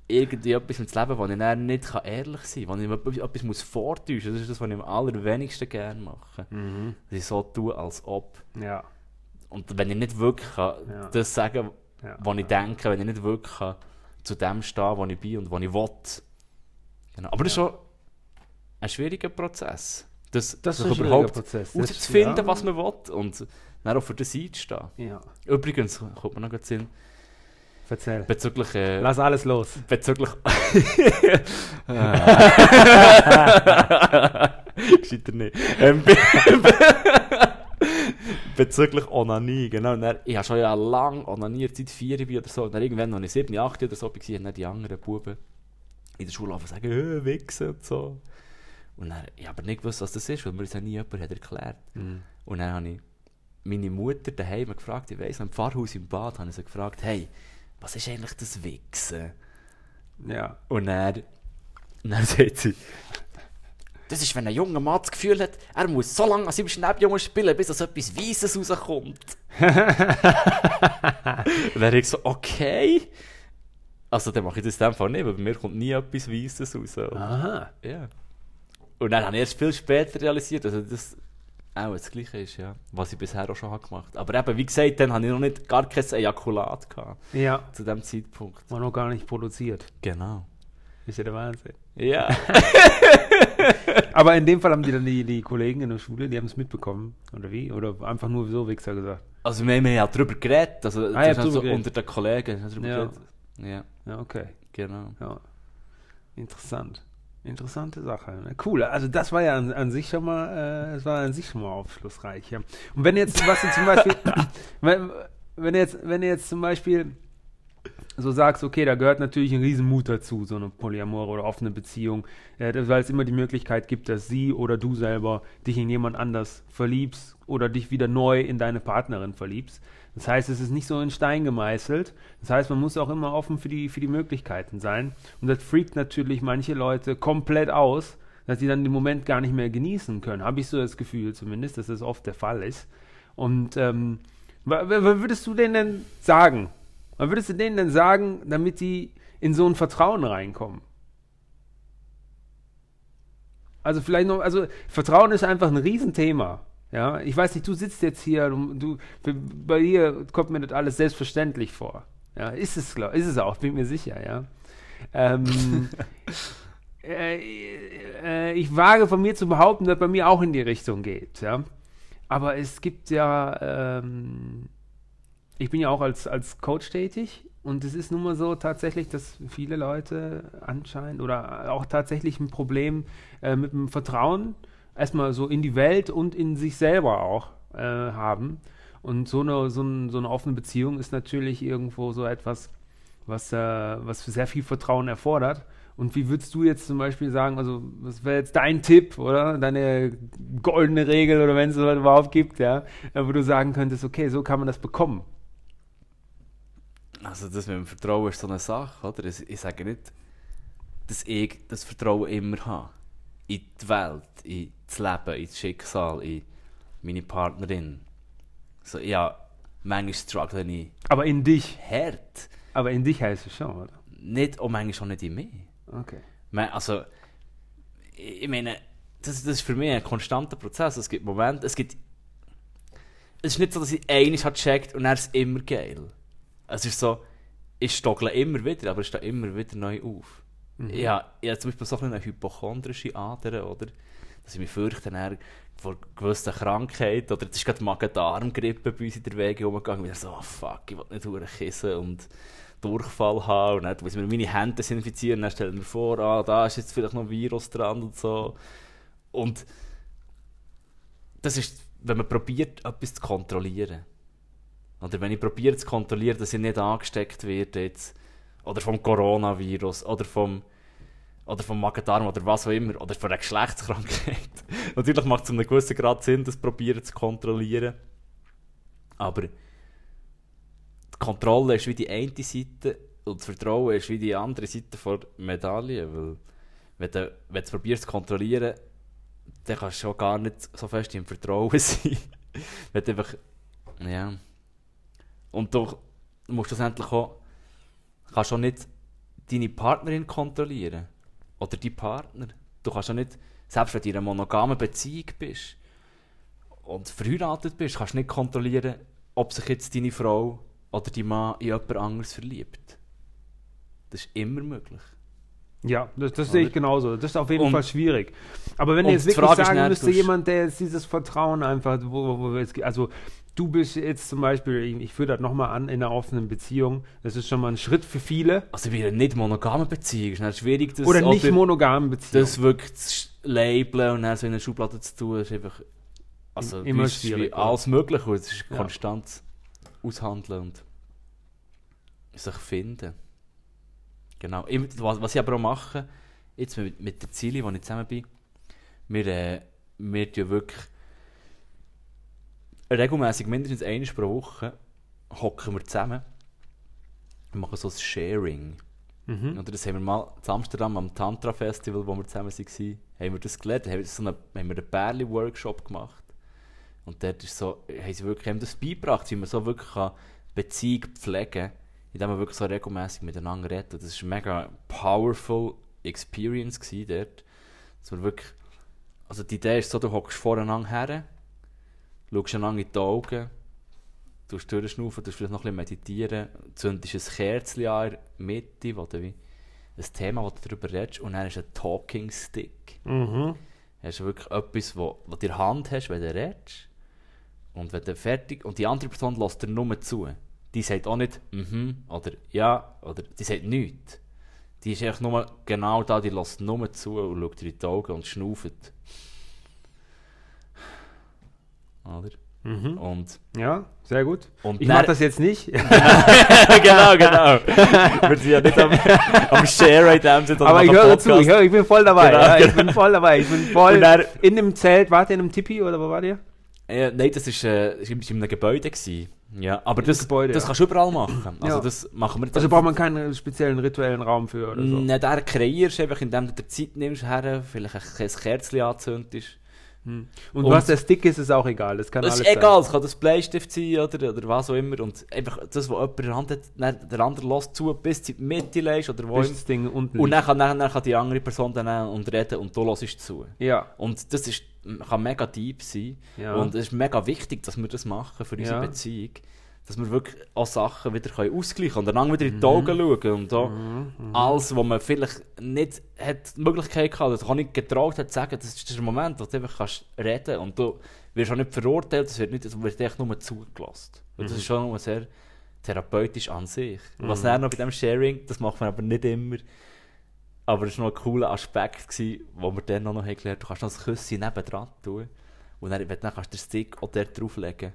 irgendwie etwas ins Leben, wo ich dann nicht kann ehrlich sein kann, wo ich etwas, muss vortäuschen muss. Das ist das, was ich am allerwenigsten gerne mache. Mhm. Dass ich so tue, als ob. Ja. Und wenn ich nicht wirklich kann, Ja. das sagen Ja. was ich denke, wenn ich nicht wirklich kann, zu dem stehen wo ich bin und wo ich will. Genau. Aber das ist schon ein schwieriger Prozess. Das, Das ist sich ein schwieriger überhaupt Prozess. Das- herauszufinden, ja. was man will und dann auch für das einzustehen. Ja. Übrigens, kommt mir noch gerade Sinn, Erzähl. bezüglich... Äh, Lass alles los. bezüglich... [laughs] [laughs] Gescheiter nicht. Ähm, be [laughs] bezüglich Onanie, genau. Dann, ich habe schon ja lange onaniert, seit vier bin oder so. Und dann irgendwann, als ich 7, 8 oder so war, haben die anderen Buben in der Schule angefangen zu sagen, äh, Wichsen und so. Und dann, ich habe aber nicht gewusst, was das ist, weil mir das ja nie jemand hat erklärt. Mhm. Und dann habe ich meine Mutter daheim gefragt, ich weiss, im Pfarrhaus im Bad, habe ich sie gefragt, hey, was ist eigentlich das Wichsen? Ja. Und dann, [laughs] dann sagt sie, das ist, wenn ein junger Mann das Gefühl hat, er muss so lange an seinem Schnäppjungen spielen, bis aus etwas Weißes rauskommt. [laughs] und dann ich so, okay. Also dann mache ich das in dem Fall nicht, weil bei mir kommt nie etwas Weißes raus. Aha. Ja. Und dann habe ich erst viel später realisiert, dass das auch das Gleiche ist, ja. Was ich bisher auch schon habe gemacht Aber eben, wie gesagt, dann hatte ich noch nicht gar kein Ejakulat gehabt, Ja. zu dem Zeitpunkt. War noch gar nicht produziert. Genau. Ist ja der Wahnsinn. Ja. [laughs] Aber in dem Fall haben die dann die, die Kollegen in der Schule, die haben es mitbekommen. Oder wie? Oder einfach nur so Wichser gesagt. Also wir haben ja darüber geredet, also habt halt so drüber geredet. unter den Kollegen Ja. Ja, Ja, okay. genau. Ja. Interessant. Interessante Sache. Cool. Also das war ja an, an sich schon mal, äh, es war an sich schon mal aufschlussreich. Ja. Und wenn jetzt, was du zum Beispiel, [coughs] wenn, wenn jetzt, wenn jetzt zum Beispiel so sagst, okay, da gehört natürlich ein Riesenmut dazu, so eine polyamore oder offene Beziehung, äh, weil es immer die Möglichkeit gibt, dass sie oder du selber dich in jemand anders verliebst oder dich wieder neu in deine Partnerin verliebst. Das heißt, es ist nicht so in Stein gemeißelt. Das heißt, man muss auch immer offen für die, für die Möglichkeiten sein. Und das freakt natürlich manche Leute komplett aus, dass sie dann den Moment gar nicht mehr genießen können. Habe ich so das Gefühl zumindest, dass das oft der Fall ist. Und ähm, wa- wa- was würdest du denen denn sagen? Was würdest du denen denn sagen, damit die in so ein Vertrauen reinkommen? Also vielleicht noch, also Vertrauen ist einfach ein Riesenthema. Ja, ich weiß nicht, du sitzt jetzt hier, du, du bei dir kommt mir das alles selbstverständlich vor. Ja, ist es, glaub, ist es auch, bin mir sicher, ja. Ähm, [laughs] äh, äh, ich wage von mir zu behaupten, dass bei mir auch in die Richtung geht, ja. Aber es gibt ja, ähm, ich bin ja auch als, als Coach tätig und es ist nun mal so tatsächlich, dass viele Leute anscheinend oder auch tatsächlich ein Problem äh, mit dem Vertrauen erstmal so in die Welt und in sich selber auch äh, haben. Und so eine, so, ein, so eine offene Beziehung ist natürlich irgendwo so etwas, was, äh, was sehr viel Vertrauen erfordert. Und wie würdest du jetzt zum Beispiel sagen, also was wäre jetzt dein Tipp, oder? Deine goldene Regel oder wenn es sowas überhaupt gibt, ja, äh, wo du sagen könntest, okay, so kann man das bekommen. Also das mit dem Vertrauen ist so eine Sache, oder? Ich, ich sage nicht, dass ich das Vertrauen immer habe. In die Welt, in das Leben, in das Schicksal, in meine Partnerin. So, ja, manchmal struggle ich Aber in dich, hart. aber in dich heißt es schon, oder? Nicht, und manchmal auch nicht in mich. Okay. Also, ich meine, das, das ist für mich ein konstanter Prozess. Es gibt Momente, es gibt... Es ist nicht so, dass ich eines hat gecheckt und dann ist immer geil. Es ist so, ich stoggle immer wieder, aber ich stehe immer wieder neu auf. Ja, ich habe zum Beispiel so eine hypochondrische Ader, oder? Dass ich mich fürchte dann vor gewissen Krankheiten, oder es ist gerade Magen-Darm-Grippe bei uns in der Wege umgegangen, ich so, oh fuck, ich will nicht durchkissen und Durchfall haben, und dann muss ich mir meine Hände desinfizieren, dann stellen wir vor, ah, da ist jetzt vielleicht noch ein Virus dran und so. Und das ist, wenn man probiert, etwas zu kontrollieren. Oder wenn ich probiere zu kontrollieren, dass ich nicht angesteckt werde jetzt, oder vom Coronavirus, oder vom, oder vom Magen-Darm, oder was auch immer, oder von einer Geschlechtskrankheit. [laughs] Natürlich macht es zu einem gewissen Grad Sinn, das probieren zu kontrollieren. Aber die Kontrolle ist wie die eine Seite und das Vertrauen ist wie die andere Seite der Medaille. Weil, wenn du, wenn du probierst zu kontrollieren, dann kannst du schon gar nicht so fest im Vertrauen [laughs] sein. wenn du einfach. Ja. Und du musst schlussendlich auch. Kannst auch nicht deine Partnerin kontrollieren. Oder die Partner. Du kannst auch nicht, selbst wenn du in einer monogamen Beziehung bist und verheiratet bist, kannst du nicht kontrollieren, ob sich jetzt deine Frau oder dein Mann in jemand anderes verliebt. Das ist immer möglich. Ja, das, das sehe ich genauso. Das ist auf jeden Und- Fall schwierig. Aber wenn ihr jetzt wirklich sagen müsste, jemand, der jetzt dieses Vertrauen einfach, wo, wo, wo also du bist jetzt zum Beispiel, ich, ich führe das nochmal an, in einer offenen Beziehung, das ist schon mal ein Schritt für viele. Also bei einer nicht monogamen Beziehung ist es schwierig, das Oder nicht monogamen Beziehung. das wirklich zu labeln und dann so in eine Schublade zu tun, ist einfach also Immer schwierig, wie oder? alles möglich und es ist Ja. konstant aushandeln und sich finden. Genau. Was, was ich aber auch mache, jetzt mit, mit der Ziele, wo ich zusammen bin, Wir, äh, wir tun wirklich regelmäßig mindestens einmal pro Woche hocken wir zusammen und machen so ein Sharing. Mhm. Oder das haben wir mal in Amsterdam am Tantra Festival, wo wir zusammen waren, haben wir das gelernt. Haben wir, so eine, haben wir einen Bärli-Workshop gemacht. Und dort ist so, haben sie wirklich haben das beigebracht, wie man so wirklich kann Beziehung pflegen kann, indem man wirklich so regelmäßig miteinander redet. Das war eine mega powerful Experience gewesen dort. Dass wir wirklich, also die Idee ist so, du hockst voreinander her, schaust einander in die Augen, tust durchschnaufen, tust vielleicht noch ein bisschen meditieren, zündest ein Kerzchen an in der Mitte, wo du wie ein Thema, wo du darüber redest, und dann ist ein Talking Stick. Mhm. Hast du wirklich etwas, wo, wo du in der Hand hast, wenn du redest, und wenn du fertig, und die andere Person lässt dir nur zu. Die sagt auch nicht mhm oder ja, oder die sagt nichts. Die ist einfach nur genau da, die lässt nur zu und schaut dir in die Augen und schnauft. Oder? Mhm. Und, Ja, sehr gut. und Ich mache das jetzt nicht. [laughs] [laughs] genau, genau. Wir sind ja nicht am, am Share Sinne, sondern Aber ich höre zu, ich, höre, ich bin voll dabei. Genau, ja, ich genau. bin voll dabei. Ich bin voll dann- in dem Zelt. Wart ihr in einem Tipi oder wo wart ihr? Äh, nein, das war äh, das ist in einem Gebäude. Gewesen. Ja, aber das, Gebäude, das ja. kannst du überall machen. [clears throat] Also Ja. das machen wir Also braucht man keinen speziellen rituellen Raum für oder so. Nicht der kreierst, einfach indem du dir Zeit nimmst, her, vielleicht ein, ein Kerzchen anzündest. Und, Und- was der Stick ist, ist auch egal. Das kann ist alles egal, es kann das Bleistift sein oder, oder was auch immer. Und einfach das, was jemand in der Hand hat, dann der andere lässt zu, bis du in die Mitte legst oder wo sein. Bis das Ding unten Und dann kann, dann, dann kann die andere Person dann und reden und du hörst zu. Ja. Und das ist, kann mega deep sein. Ja. Und es ist mega wichtig, dass wir das machen für unsere Ja. Beziehung. Dass wir wirklich auch Sachen wieder können ausgleichen können und einander wieder Mhm. in die Augen schauen. Und auch alles, was man vielleicht nicht hat die Möglichkeit gehabt oder auch nicht getraut hat zu sagen, das ist der Moment, wo du einfach kannst reden und du wirst auch nicht verurteilt, es wird, nicht, es wird echt nur zugelassen. Und Mhm. das ist schon sehr therapeutisch an sich. Was dann noch bei dem Sharing, das macht man aber nicht immer, aber es war noch ein cooler Aspekt, gewesen, wo wir dann noch haben gelernt du kannst noch ein Küsschen nebendran tun und dann, wenn- dann kannst du den Stick auch dort drauflegen.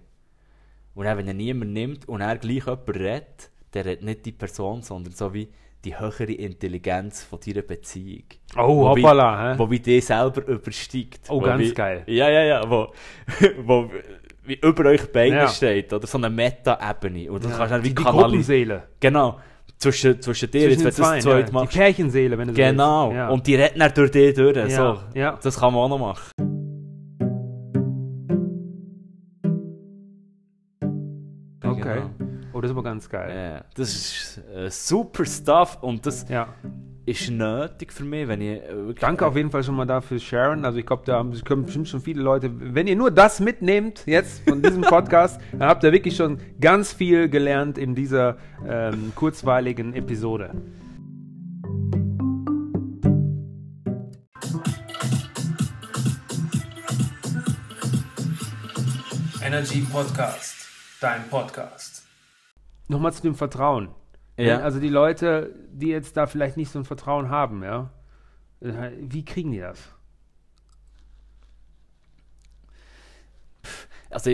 Und dann, wenn er niemand nimmt und er gleich jemand redet, der redet nicht die Person, sondern so wie die höhere Intelligenz von deiner Beziehung. Oh, Wo wie- hoppala. hä? Wo wie die selber übersteigt. Oh, Wo ganz geil. Ja, ja, ja. Wo, [laughs] wo wie über euch beiden Ja. steht. Oder so eine Meta-Ebene. Und du Ja. kannst dann wie kanalisieren. Genau. Zwischen, zwischen dir, Zwischen jetzt, wenn du das Zweien, zweit ja. machst. Die Pärchenseele, wenn du Genau. Ja. Und die retten dann durch dich durch. So. Das kann man auch noch machen. Oh, das ist aber ganz geil. Ja, das ist äh, super Stuff und das Ja. ist nötig für mich, wenn ich äh. Danke auf jeden Fall schon mal dafür, Sharon. Also ich glaube, da haben, können bestimmt schon viele Leute, wenn ihr nur das mitnehmt jetzt von diesem [laughs] Podcast, dann habt ihr wirklich schon ganz viel gelernt in dieser ähm, kurzweiligen Episode. Energy Podcast, dein Podcast. Nochmal zu dem Vertrauen. Ja. Also die Leute, die jetzt da vielleicht nicht so ein Vertrauen haben, ja, äh, wie kriegen die das? Also,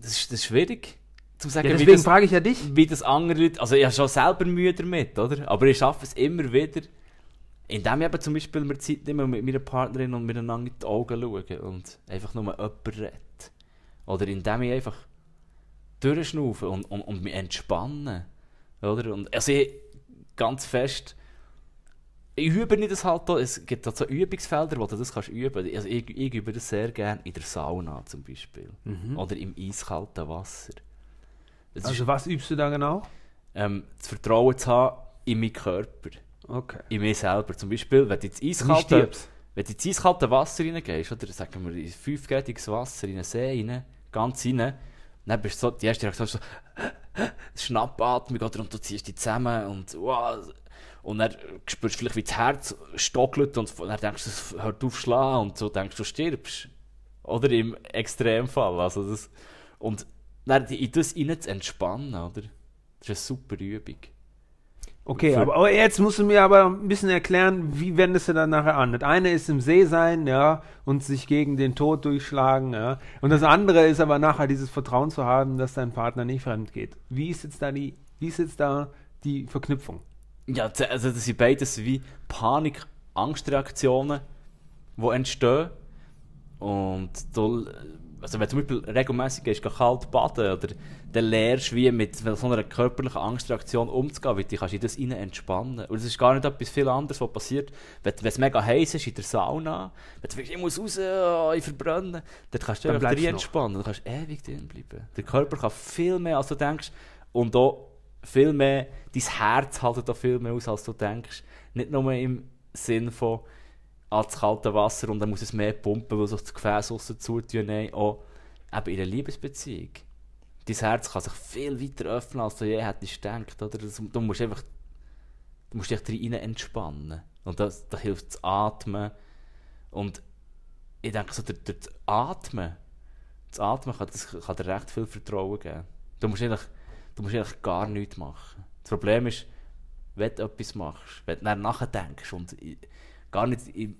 das ist, das ist schwierig zu sagen, Ja, deswegen das, frage ich ja dich. wie das andere Leute... Also ich habe schon selber Mühe damit, oder? Aber ich schaffe es immer wieder, indem ich eben zum Beispiel mir Zeit nehme und mit meiner Partnerin und miteinander in die Augen schaue und einfach nur jemand redet. Oder indem ich einfach durchschnaufe und, und, und mich entspanne. Oder? Und, also ich, ganz fest... Ich übe nicht das halt da. Es gibt halt so Übungsfelder, wo du das kannst üben. Also ich, ich übe das sehr gerne in der Sauna zum Beispiel. Oder im eiskalten Wasser. Es Also ist, was übst du da genau? ähm, das Vertrauen zu haben in meinen Körper, Okay. in mich selber. Zum Beispiel, wenn du ins eiskalte, wenn du ins eiskalte Wasser reingehst, oder sagen wir in fünfgradiges Wasser, in einen See rein, ganz rein, dann bist du so, die erste Reaktion ist so, [laughs] Schnappatmung, oder, und du ziehst dich zusammen und wow, und dann spürst du vielleicht, wie das Herz stockelt und dann denkst du, es hört auf schlagen und so denkst du, stirbst. Oder im Extremfall. Also das, und dann in das rein zu entspannen, oder? Das ist eine super Übung. Okay, aber, aber jetzt musst du mir aber ein bisschen erklären, wie wendest du dann nachher an? Das eine ist im See sein, ja, und sich gegen den Tod durchschlagen, ja. Und das andere ist aber nachher dieses Vertrauen zu haben, dass dein Partner nicht fremd geht. Wie ist jetzt da die, wie ist jetzt da die Verknüpfung? Ja, also das sind beides wie Panik, Angstreaktionen, die entstehen. Und du, also wenn du zum Beispiel regelmäßig gehst, gehst kalt baden oder dann lernst wie mit so einer körperlichen Angstreaktion umzugehen, weil du kannst in das rein entspannen. Und es ist gar nicht etwas viel anderes, was passiert. Wenn, es mega heiß ist in der Sauna, wenn du sagst, ich muss raus, oh, ich verbrenne, dann kannst du Dann einfach du entspannen. Du kannst ewig drin bleiben. Der Körper kann viel mehr, als du denkst. Und auch viel mehr, dein Herz haltet auch viel mehr aus, als du denkst. Nicht nur im Sinn von ans kalte Wasser und dann muss es mehr pumpen, weil sich das Gefäß aussen zutun. Nein, auch eben in einer Liebesbeziehung. Dein Herz kann sich viel weiter öffnen, als du je hättest gedacht. Oder? Du musst einfach du musst dich drin entspannen. Und das, das hilft das Atmen. Und ich denke, so durch, durch das Atmen, das Atmen kann, das kann dir recht viel Vertrauen geben. Du musst eigentlich, du musst eigentlich gar nichts machen. Das Problem ist, wenn du etwas machst, wenn du nachdenkst und gar nicht im,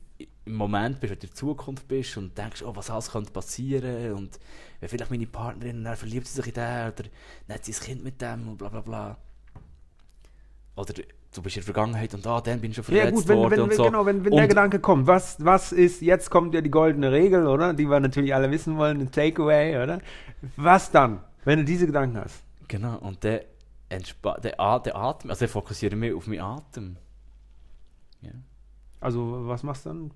im Moment bist, wenn du in der Zukunft bist und denkst, oh, was alles könnte passieren und wenn vielleicht meine Partnerin, dann verliebt sie sich in den oder hat sie ein Kind mit dem und bla bla bla. Oder du bist in der Vergangenheit und ah, dann bin ich schon verletzt Ja gut, wenn, worden wenn, und wenn, so. genau, wenn, wenn und, der Gedanke kommt, was, was ist, jetzt kommt ja die goldene Regel, oder? Die wir natürlich alle wissen wollen, ein Takeaway, oder? Was dann, wenn du diese Gedanken hast? Genau, und der, der, der Atem, also ich fokussiere mich auf meinen Atem. Ja. Also was machst du dann?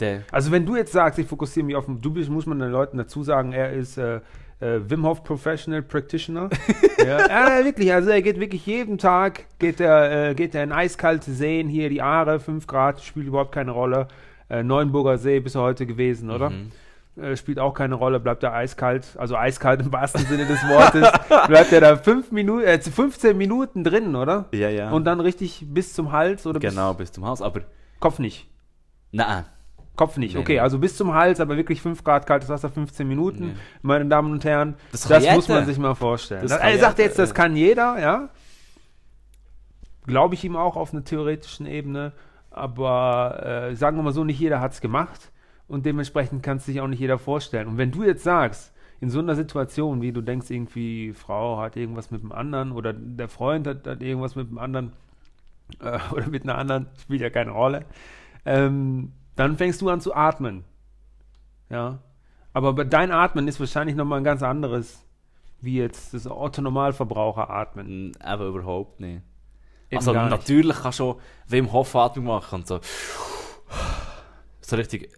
Der, Also wenn du jetzt sagst, ich fokussiere mich auf, du bist, muss man den Leuten dazu sagen, er ist äh, äh, Wim Hof Professional Practitioner. [laughs] ja. ja, wirklich, also er geht wirklich jeden Tag, geht er, äh, geht er in eiskalte Seen, hier die Aare, 5 Grad, spielt überhaupt keine Rolle. Äh, Neuenburger See bist du heute gewesen, oder? Mhm. Äh, spielt auch keine Rolle, bleibt er eiskalt, also eiskalt im wahrsten Sinne des Wortes, [laughs] bleibt er da fünf Minuten, äh, 15 Minuten drin, oder? Ja, ja. Und dann richtig bis zum Hals oder genau, bis zum Hals. Aber bis Kopf nicht. nein, Kopf nicht, Nee, okay, nee. also bis zum Hals, aber wirklich 5 Grad kaltes Wasser, 15 Minuten, Nee. meine Damen und Herren. Das Das, muss man sich mal vorstellen. Das Das er sagt jetzt, das äh. kann jeder, ja. Glaube ich ihm auch auf einer theoretischen Ebene, aber äh, sagen wir mal so, nicht jeder hat es gemacht und dementsprechend kann es sich auch nicht jeder vorstellen. Und wenn du jetzt sagst, in so einer Situation, wie du denkst, irgendwie Frau hat irgendwas mit dem anderen oder der Freund hat, hat irgendwas mit dem anderen äh, [laughs] oder mit einer anderen, spielt ja keine Rolle, ähm, dann fängst du an zu atmen. Ja. Aber dein Atmen ist wahrscheinlich nochmal ein ganz anderes, wie jetzt das Otto-Normalverbraucher atmen. eben überhaupt nicht. Eben also natürlich kannst du Wim Hof Atmung machen und so. So richtig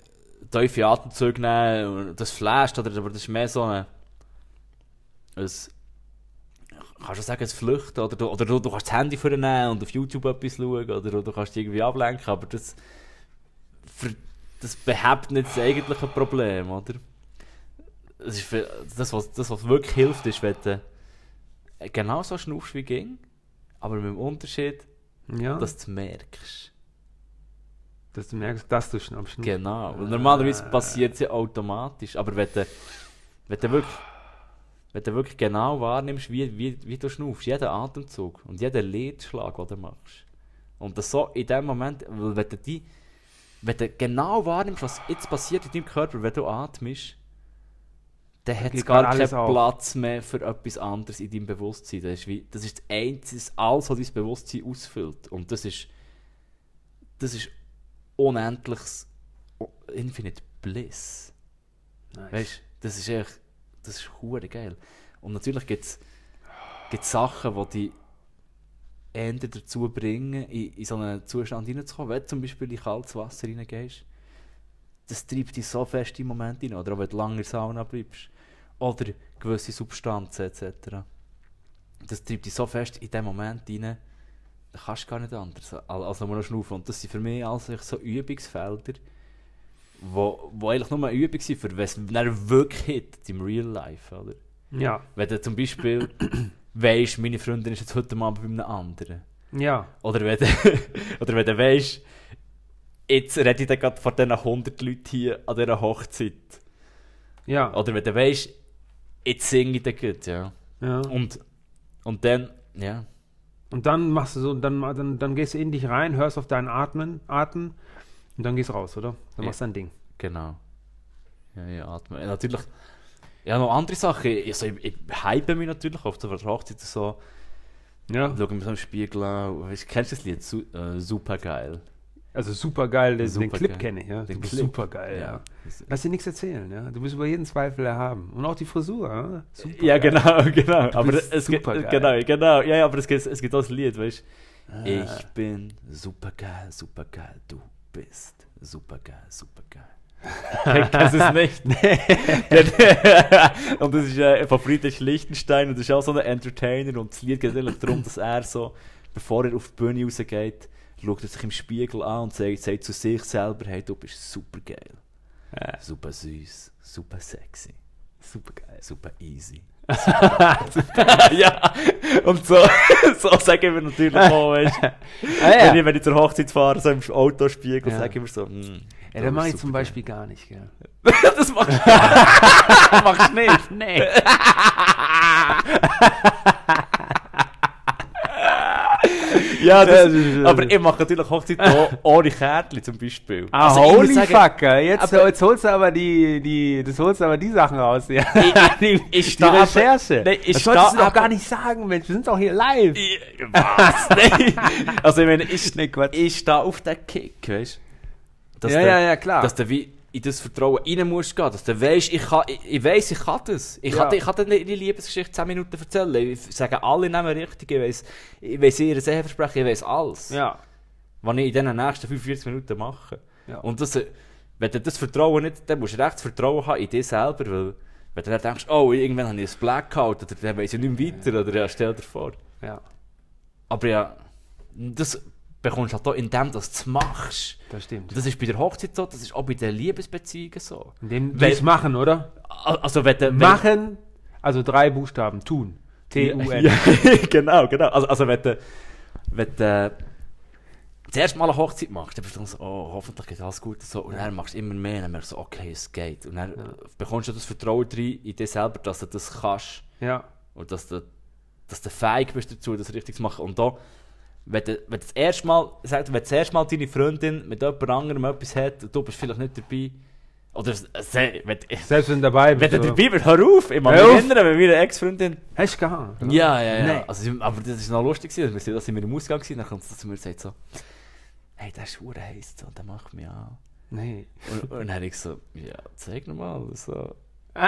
tiefe Atemzüge nehmen und das flasht, oder, aber das ist mehr so ein. ein kannst du sagen, ein Flüchten, oder, du, oder du, du kannst das Handy vornehmen und auf YouTube etwas schauen, oder du kannst dich irgendwie ablenken, aber das, das behebt nicht das eigentliche Problem, oder? Das, ist für, das, was, das, was wirklich hilft, ist, wenn du genauso schnaufst wie ging, aber mit dem Unterschied, Ja, dass du es merkst. dass du merkst, dass du schnappst. Genau. Und normalerweise passiert es ja automatisch. Aber wenn du, wenn du, wirklich, wenn du wirklich genau wahrnimmst, wie, wie, wie du schnaufst, jeden Atemzug und jeden Lidschlag, den du machst. Und das so in dem Moment, weil wenn du, die, wenn du genau wahrnimmst, was jetzt passiert in deinem Körper, wenn du atmest, dann hat es gar keinen auf. Platz mehr für etwas anderes in deinem Bewusstsein. Das ist, wie, das ist das Einzige, alles, was dein Bewusstsein ausfüllt. Und das ist, das ist unendliches Infinite Bliss. Nice. Weißt du, das ist echt, das ist geil. Und natürlich gibt es Sachen, die dich eher dazu bringen, in, in so einen Zustand hineinzukommen. Wenn du zum Beispiel in kaltes Wasser reingehst, das treibt dich so fest im Moment hinein. Oder auch wenn du lange in der Sauna bleibst. Oder gewisse Substanzen etc. Das treibt dich so fest in dem Moment hinein, da kannst du gar nicht anders als als nur noch schnaufen. Und das sind für mich also so Übungsfelder, wo, wo eigentlich nur eine Übung sind, für wenn es wirklich hit im Real Life, oder? Ja, Wenn du zum Beispiel weisst, meine Freundin ist jetzt heute Abend bei einem anderen. ja, Oder wenn du, [laughs] oder wenn du weisst, jetzt rede ich gerade vor diesen 100 Leuten hier an dieser Hochzeit. ja, Oder wenn du weisst, jetzt singe ich dann gut, ja. ja. Und, und dann, ja. Und dann machst du so, dann, dann, dann gehst du in dich rein, hörst auf deinen Atmen, Atmen und dann gehst du raus, oder? Dann machst du dein Ding. Genau. Ja, ja, atmen. Natürlich. Ja, noch andere Sachen. Also, ich, ich hype mich natürlich auf der Hochzeit so. Ja. Schau mir so im Spiegel an. Kennst du das Lied? Su äh, super geil. Also super geil, den, den Super Clip geil. kenne ich, ja. Den du bist Clip. super geil, ja. Lass dir nichts erzählen, ja. Du bist über jeden Zweifel erhaben. Und auch die Frisur, ja. Super Ja, genau, [laughs] genau. Aber bist es supergeil. genau, genau. Ja, ja, aber es gibt, es gibt auch ein Lied, weißt du? Ah. Ich bin supergeil, supergeil, du bist supergeil, supergeil. Du es nicht? [laughs] [laughs] und das ist äh, von Friedrich Lichtenstein und das ist auch so ein Entertainer und das Lied geht eigentlich darum, dass er so, bevor er auf die Bühne rausgeht, schaut er sich im Spiegel an und sagt, sagt zu sich selber, hey, du bist super geil, Ja, super süß, super sexy, super geil. super easy. [laughs] ja, und so, so sagen wir natürlich auch, weißt du. Ah, Wenn, ja. ich, wenn ich zur Hochzeit fahre, so im Autospiegel, Ja. sage ich mir so, mm, ja, das mache ich zum. Beispiel gar nicht, gell. [laughs] das machst du Machst nicht? Nee. [laughs] Ja, das, aber ich mache natürlich Hochzeit ohne Kärtchen zum Beispiel. Ah, Also ich holy sagen, fuck, jetzt, aber- jetzt holst du aber die, die, das holst du aber die Sachen raus, ja. [laughs] die, ich die stehe aber- Recherche. Nee, ich das solltest du doch gar nicht sagen, Mensch, wir sind doch hier live. Ich- Was? Nein. Also ich meine, ich, Nee, ich stehe auf den Kick, weißt du? Ja, ja, ja, klar. Dass du wie in das Vertrauen rein musst gehen, dass du weißt, ich, kann, ich, ich weiss, ich kann das. Ich, Ja. kann, ich kann dir nicht die Liebesgeschichte 10 Minuten erzählen. Ich sage alle Namen richtig, ich weiss, ich weiss ihr Eheversprechen, ich weiss alles. Ja. Was ich in den nächsten 45 Minuten mache. Ja. Und das, äh, wenn du das Vertrauen nicht, dann musst du recht Vertrauen haben in dich selber, weil wenn du dann denkst, oh, irgendwann habe ich ein Blackout, oder dann weiss ich nicht mehr weiter, oder ja, stell dir vor. Ja, Aber ja, das bekommst du halt auch indem du es machst. das stimmt. Das ist bei der Hochzeit so, das ist auch bei den Liebesbeziehungen so. Indem die es machen, oder? Also wenn du... wenn- Machen, also drei Buchstaben, tun. T-U-N. [laughs] Ja, genau, genau. Also, also wenn du, wenn du das erste Mal eine Hochzeit machst, dann bist du so, oh, hoffentlich geht alles gut und so. Und dann machst du immer mehr und dann merkst du so, okay, es geht. Und dann bekommst du das Vertrauen rein in dich selber, dass du das kannst. Ja. Und dass du, dass du fähig bist dazu, das richtig zu machen. Und da, wenn du, wenn du das erste Mal, sag, wenn das erste Mal deine Freundin mit jemand anderem etwas hat und du bist vielleicht nicht dabei, oder se- wenn, Selbst wenn du dabei wenn bist. du so. dabei bist, hör auf! Ich Hör mich erinnern, wenn meine Ex-Freundin Hast du gehabt? oder? ja, ja, ja. Nee. Also, aber das war noch lustig. gewesen. Wir sind, da sind wir im Ausgang gewesen, dann kommt sie zu mir und sagt so, hey, der ist hure heiß so, der macht mich an. Nee. Und, und dann habe ich so, ja, zeig nochmal. So. [laughs]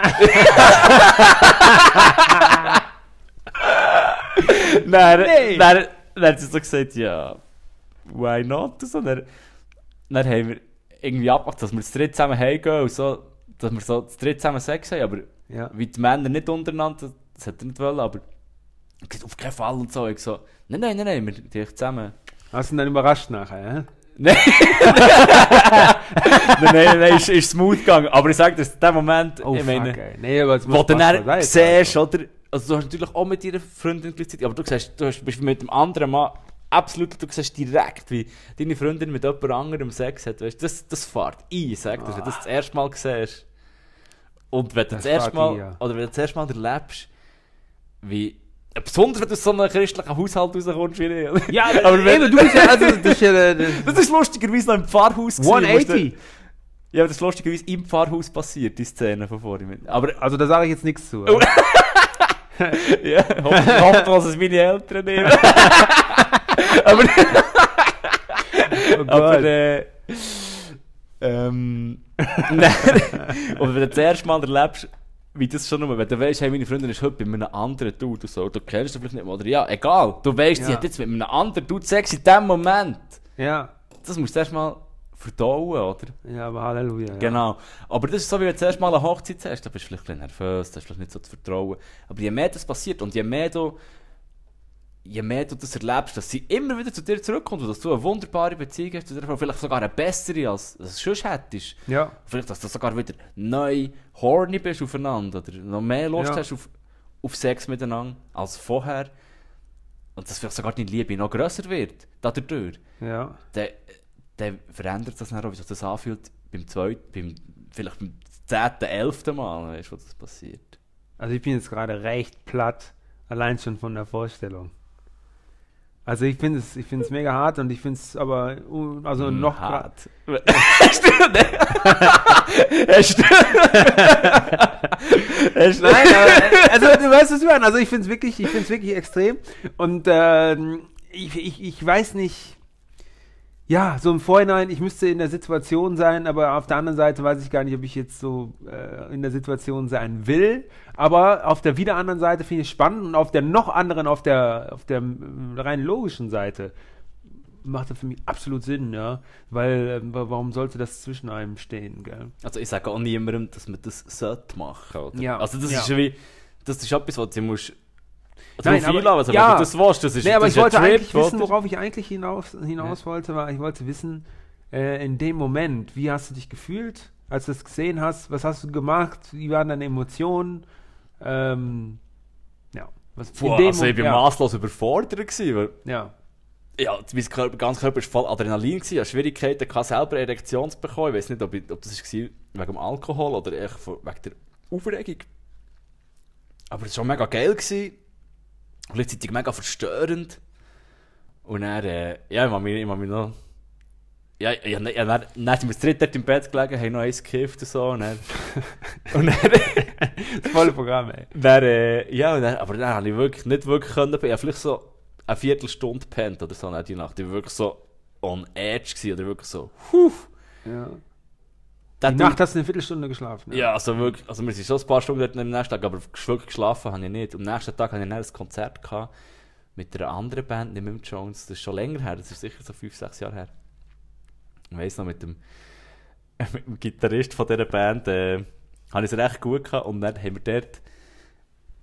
dann, Nee. Dann, hat sie so gesagt, ja, why not? So, dann, dann haben wir irgendwie abgemacht, dass wir das dritt zusammen heimgehen und so, dass wir so das dritt zusammen Sex haben, aber Ja. wie die Männer nicht untereinander, das hat er nicht wollen, aber ich gesagt, auf keinen Fall und so. Ich so, nein, nein, nein, nein, wir die zusammen. Hast du ihn dann überrascht nachher, hä? Nein, [laughs] nein, nein, nein, ist, ist smooth gegangen. Aber ich sage das, in dem Moment, Oh, ich meine, fuck, ey. Nee, aber wo du dann siehst, oder, also du hast natürlich auch mit deiner Freundin gleichzeitig, aber du siehst, du hast, bist mit dem anderen Mann absolut, du siehst direkt, wie deine Freundin mit jemand anderem Sex hat, weißt, das, das fährt ein, sag dir, wenn du das das erste Mal siehst. Und wenn du das, Das erste Mal, ein, ja. oder wenn du das erste Mal erlebst, wie, besonders wenn du aus so einem christlichen Haushalt rauskommst, wie ich. [laughs] Ja, aber wenn, eben, du bist ja, also, das ist ja, äh, [laughs] das ist lustigerweise noch im Pfarrhaus gewesen, wo ich 180. da- Ja, aber das ist lustigerweise im Pfarrhaus passiert, die Szene von vorhin. Aber Also, da sage ich jetzt nichts zu. [laughs] [laughs] Ja, dass es meine Eltern nehmen. aber Oh aber äh, ähm, nein, und wenn du das erste Mal erlebst, wie das schon nur, wenn du weißt, hey, meine Freundin ist heute bei einem anderen Dude so, du kennst sie vielleicht nicht, oder ja, egal, du weißt, Ja. hat jetzt mit einem anderen Dude Sex in dem Moment. ja. Das musst du erst mal verdauen, oder? Ja, aber Halleluja. Ja. Genau. Aber das ist so, wie wenn du zuerst mal eine Hochzeit hast, da bist du vielleicht ein bisschen nervös, da hast du vielleicht nicht so das Vertrauen. Aber je mehr das passiert und je mehr du, je mehr du das erlebst, dass sie immer wieder zu dir zurückkommt und dass du eine wunderbare Beziehung hast, zu dir, vielleicht sogar eine bessere, als als du sonst hättest. Ja. Vielleicht, dass du sogar wieder neu horny bist aufeinander oder noch mehr Lust Ja. hast auf, auf Sex miteinander als vorher. Und dass vielleicht sogar deine Liebe noch grösser wird, dadurch Ja. dann, dann verändert das dann auch, wie sich das anfühlt beim zweiten, beim, vielleicht beim zehnten, elften Mal, weißt du, wo das passiert. Also, ich bin jetzt gerade recht platt, allein schon von der Vorstellung. Also, ich finde es, ich finde es mega hart und ich finde es aber, also Hm, noch hart. Stimmt, [laughs] stimmt. Nein, aber, also du weißt, was ich meine. Also ich finde es wirklich, ich finde es wirklich extrem. Und ähm, ich, ich, ich weiß nicht. Ja, so im Vorhinein, ich müsste in der Situation sein, aber auf der anderen Seite weiß ich gar nicht, ob ich jetzt so äh, in der Situation sein will. Aber auf der wieder anderen Seite finde ich es spannend und auf der noch anderen, auf der, auf der äh, rein logischen Seite macht das für mich absolut Sinn, ja. Weil, äh, warum sollte das zwischen einem stehen, gell? Also ich sage auch niemandem, dass man das sollte machen, oder? Ja. Also das Ja. ist wie, das ist etwas, was du musst Nein, aber- einlassen, also ja. das willst, das ist, Nee, aber das ich wollte Trip, eigentlich wissen, worauf ich eigentlich hinaus, hinaus wollte, war, ich wollte wissen, äh, in dem Moment, wie hast du dich gefühlt, als du es gesehen hast, was hast du gemacht, wie waren deine Emotionen, ähm, ja, was Boah, also ich bin ja, maßlos überfordert gewesen, weil ja, ja, mein Körper, ganz Körper war voll Adrenalin, gewesen, ich hatte Schwierigkeiten, gehabt, selber Erektion zu bekommen. Ich weiß nicht, ob, ich, ob das war wegen dem Alkohol oder wegen der Aufregung. Aber es war schon mega geil. Gewesen. Und gleichzeitig mega verstörend. Und dann, äh, ja, ich mag mich, ich mich noch... Ja, ja, ja, ja dann, dann sind wir zu dritt dort im Bett gelegen, haben noch eins gekifft und so. Und dann, [laughs] und dann, das volle Programm, ey. dann, äh, ja, und dann, aber dann habe ich wirklich nicht wirklich können. Ich habe vielleicht so eine Viertelstunde gepennt oder so, die Nacht. Ich war wirklich so on edge gewesen, oder wirklich so, huh. Ja. Die Du- Nacht hast du eine Viertelstunde geschlafen. Ja, also wirklich, also wir sind schon ein paar Stunden dort am nächsten Tag, aber wirklich geschlafen habe ich nicht. Am nächsten Tag hatte ich dann ein Konzert gehabt mit einer anderen Band, nicht mit dem Jones. Das ist schon länger her, das ist sicher so fünf, sechs Jahre her. Ich weiss noch, mit dem, [laughs] mit dem Gitarrist von dieser Band äh, habe ich es recht gut gehabt und dann haben wir dort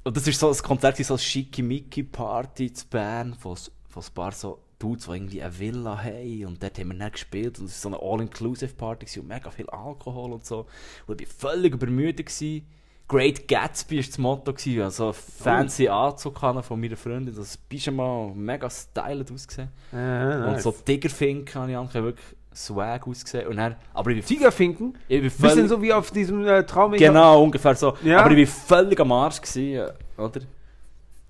und das ist so ein Konzert, so eine Schickimicki-Party zu Bern von, s- von ein paar so Dudes, die irgendwie eine Villa haben und dort haben wir dann gespielt und es war so eine All-Inclusive-Party und mega viel Alkohol und so und ich war völlig übermüdet gewesen. Great Gatsby war das Motto, gewesen. also fancy Anzug hatte von meiner Freundin, das Pyjama mega styled ausgesehen. Ja, Und nice. so Tigerfinken habe ich angehabt, wirklich swag ausgesehen. Und dann, aber ich bin, Tigerfinken, ich bin bisschen so wie auf diesem äh, Traum. Genau, ungefähr so. Ja. Aber ich war völlig am Arsch, gewesen, äh, oder?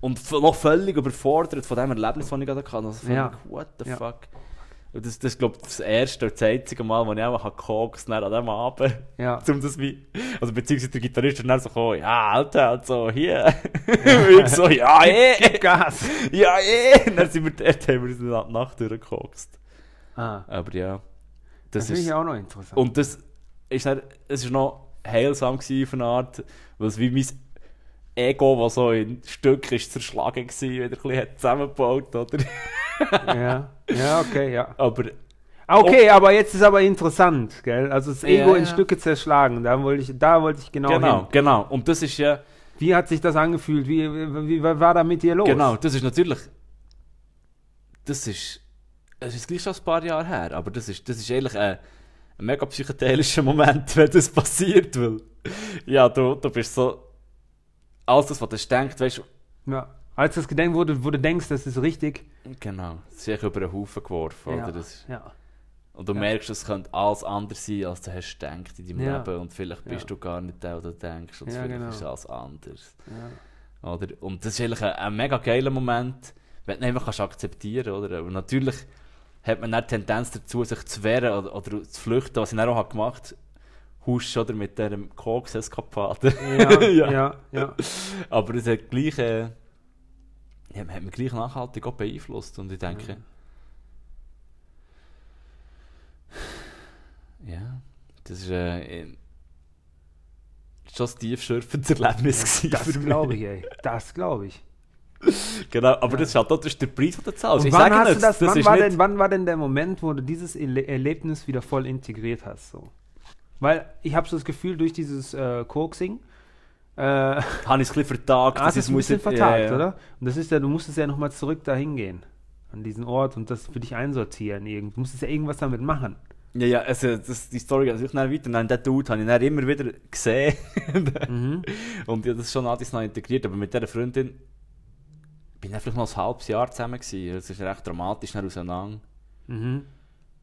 Und noch völlig überfordert von dem Erlebnis, das ich gerade hatte. Also Ja. völlig, what the Ja. fuck? Und das, das ist, glaube ich, das erste und das einzige Mal, wo ich auch gekokst habe, an diesem Abend. Ja. [laughs] Um das wie, also beziehungsweise der Gitarrist ist dann so gekommen, ja, Alter, also hier. [laughs] Und ich so, ja, eh, Gas. ja, eh. Und dann sind wir dort, haben wir uns eine Nacht durchgekokst. Ah, Aber ja, das das, finde ist... ich auch noch interessant. Und das ist dann, es ist noch heilsam gewesen auf eine Art, weil es wie mein Ego, das so in Stück ist zerschlagen war, wieder ein bisschen zusammengebaut, oder? ja. [laughs] ja, okay, ja. Aber Ah, Okay, aber jetzt ist aber interessant, gell? Also das Ego Ja, in ja. Stücke zerschlagen, da wollte ich, da wollte ich genau, genau, hin. genau. Und das ist ja, Wie hat sich das angefühlt? Wie, wie, wie war da mit dir los? genau, das ist natürlich, das ist, es ist gleich schon ein paar Jahre her, aber das ist, das ist eigentlich ein, ein mega psychedelischer Moment, [laughs] wenn das passiert, weil, ja, du, du bist so, alles das, was du denkst, weißt du, Ja. Als das gedenkt wurde, wo du denkst, das ist richtig. genau, es ist echt über einen Haufen geworfen, Ja. oder? Das, ja. Und du Ja. merkst, es könnte alles anders sein, als du hast gedacht in deinem Ja. Leben. Und vielleicht bist Ja. du gar nicht der, der du denkst. Und vielleicht genau. ist alles anders. Oder? Und das ist eigentlich ein, ein mega geiler Moment, wenn du einfach kannst akzeptieren oder? Aber natürlich hat man dann die Tendenz dazu, sich zu wehren oder, oder zu flüchten, was ich dann auch gemacht habe. Husch oder mit diesem Koks-Eskapade. Ja, Ja. [laughs] ja, ja. Aber es hat gleich, äh, ja, hat mich gleich nachhaltig auch beeinflusst. Und ich denke, ja, das ist äh, ein- schon ein tiefschürfendes Erlebnis. gewesen Das glaube ich, ey. Das glaube ich. [laughs] Genau, aber das ist halt auch das ist der Preis, den du zahlst. Und Ich wann, sage du nicht, das, wann, war denn, wann war denn der Moment, wo du dieses Erle Erlebnis wieder voll integriert hast? So? Weil ich habe so das Gefühl, durch dieses äh, Coaxing äh, [laughs] habe ich es ein bisschen vertagt. du das es ein bisschen vertagt, ja, ja. oder? Und das ist ja, du musstest ja nochmal zurück dahin gehen. An diesen Ort und das für dich einsortieren. Irgend. Du musstest ja irgendwas damit machen. Ja, ja, also das, die Story geht natürlich dann weiter. Dann den Dude habe ich dann immer wieder gesehen. Mhm. [laughs] Und ja, das ist schon alles noch integriert. Aber mit dieser Freundin bin ich vielleicht noch ein halbes Jahr zusammen gewesen. Das ist recht dramatisch auseinander. Mhm.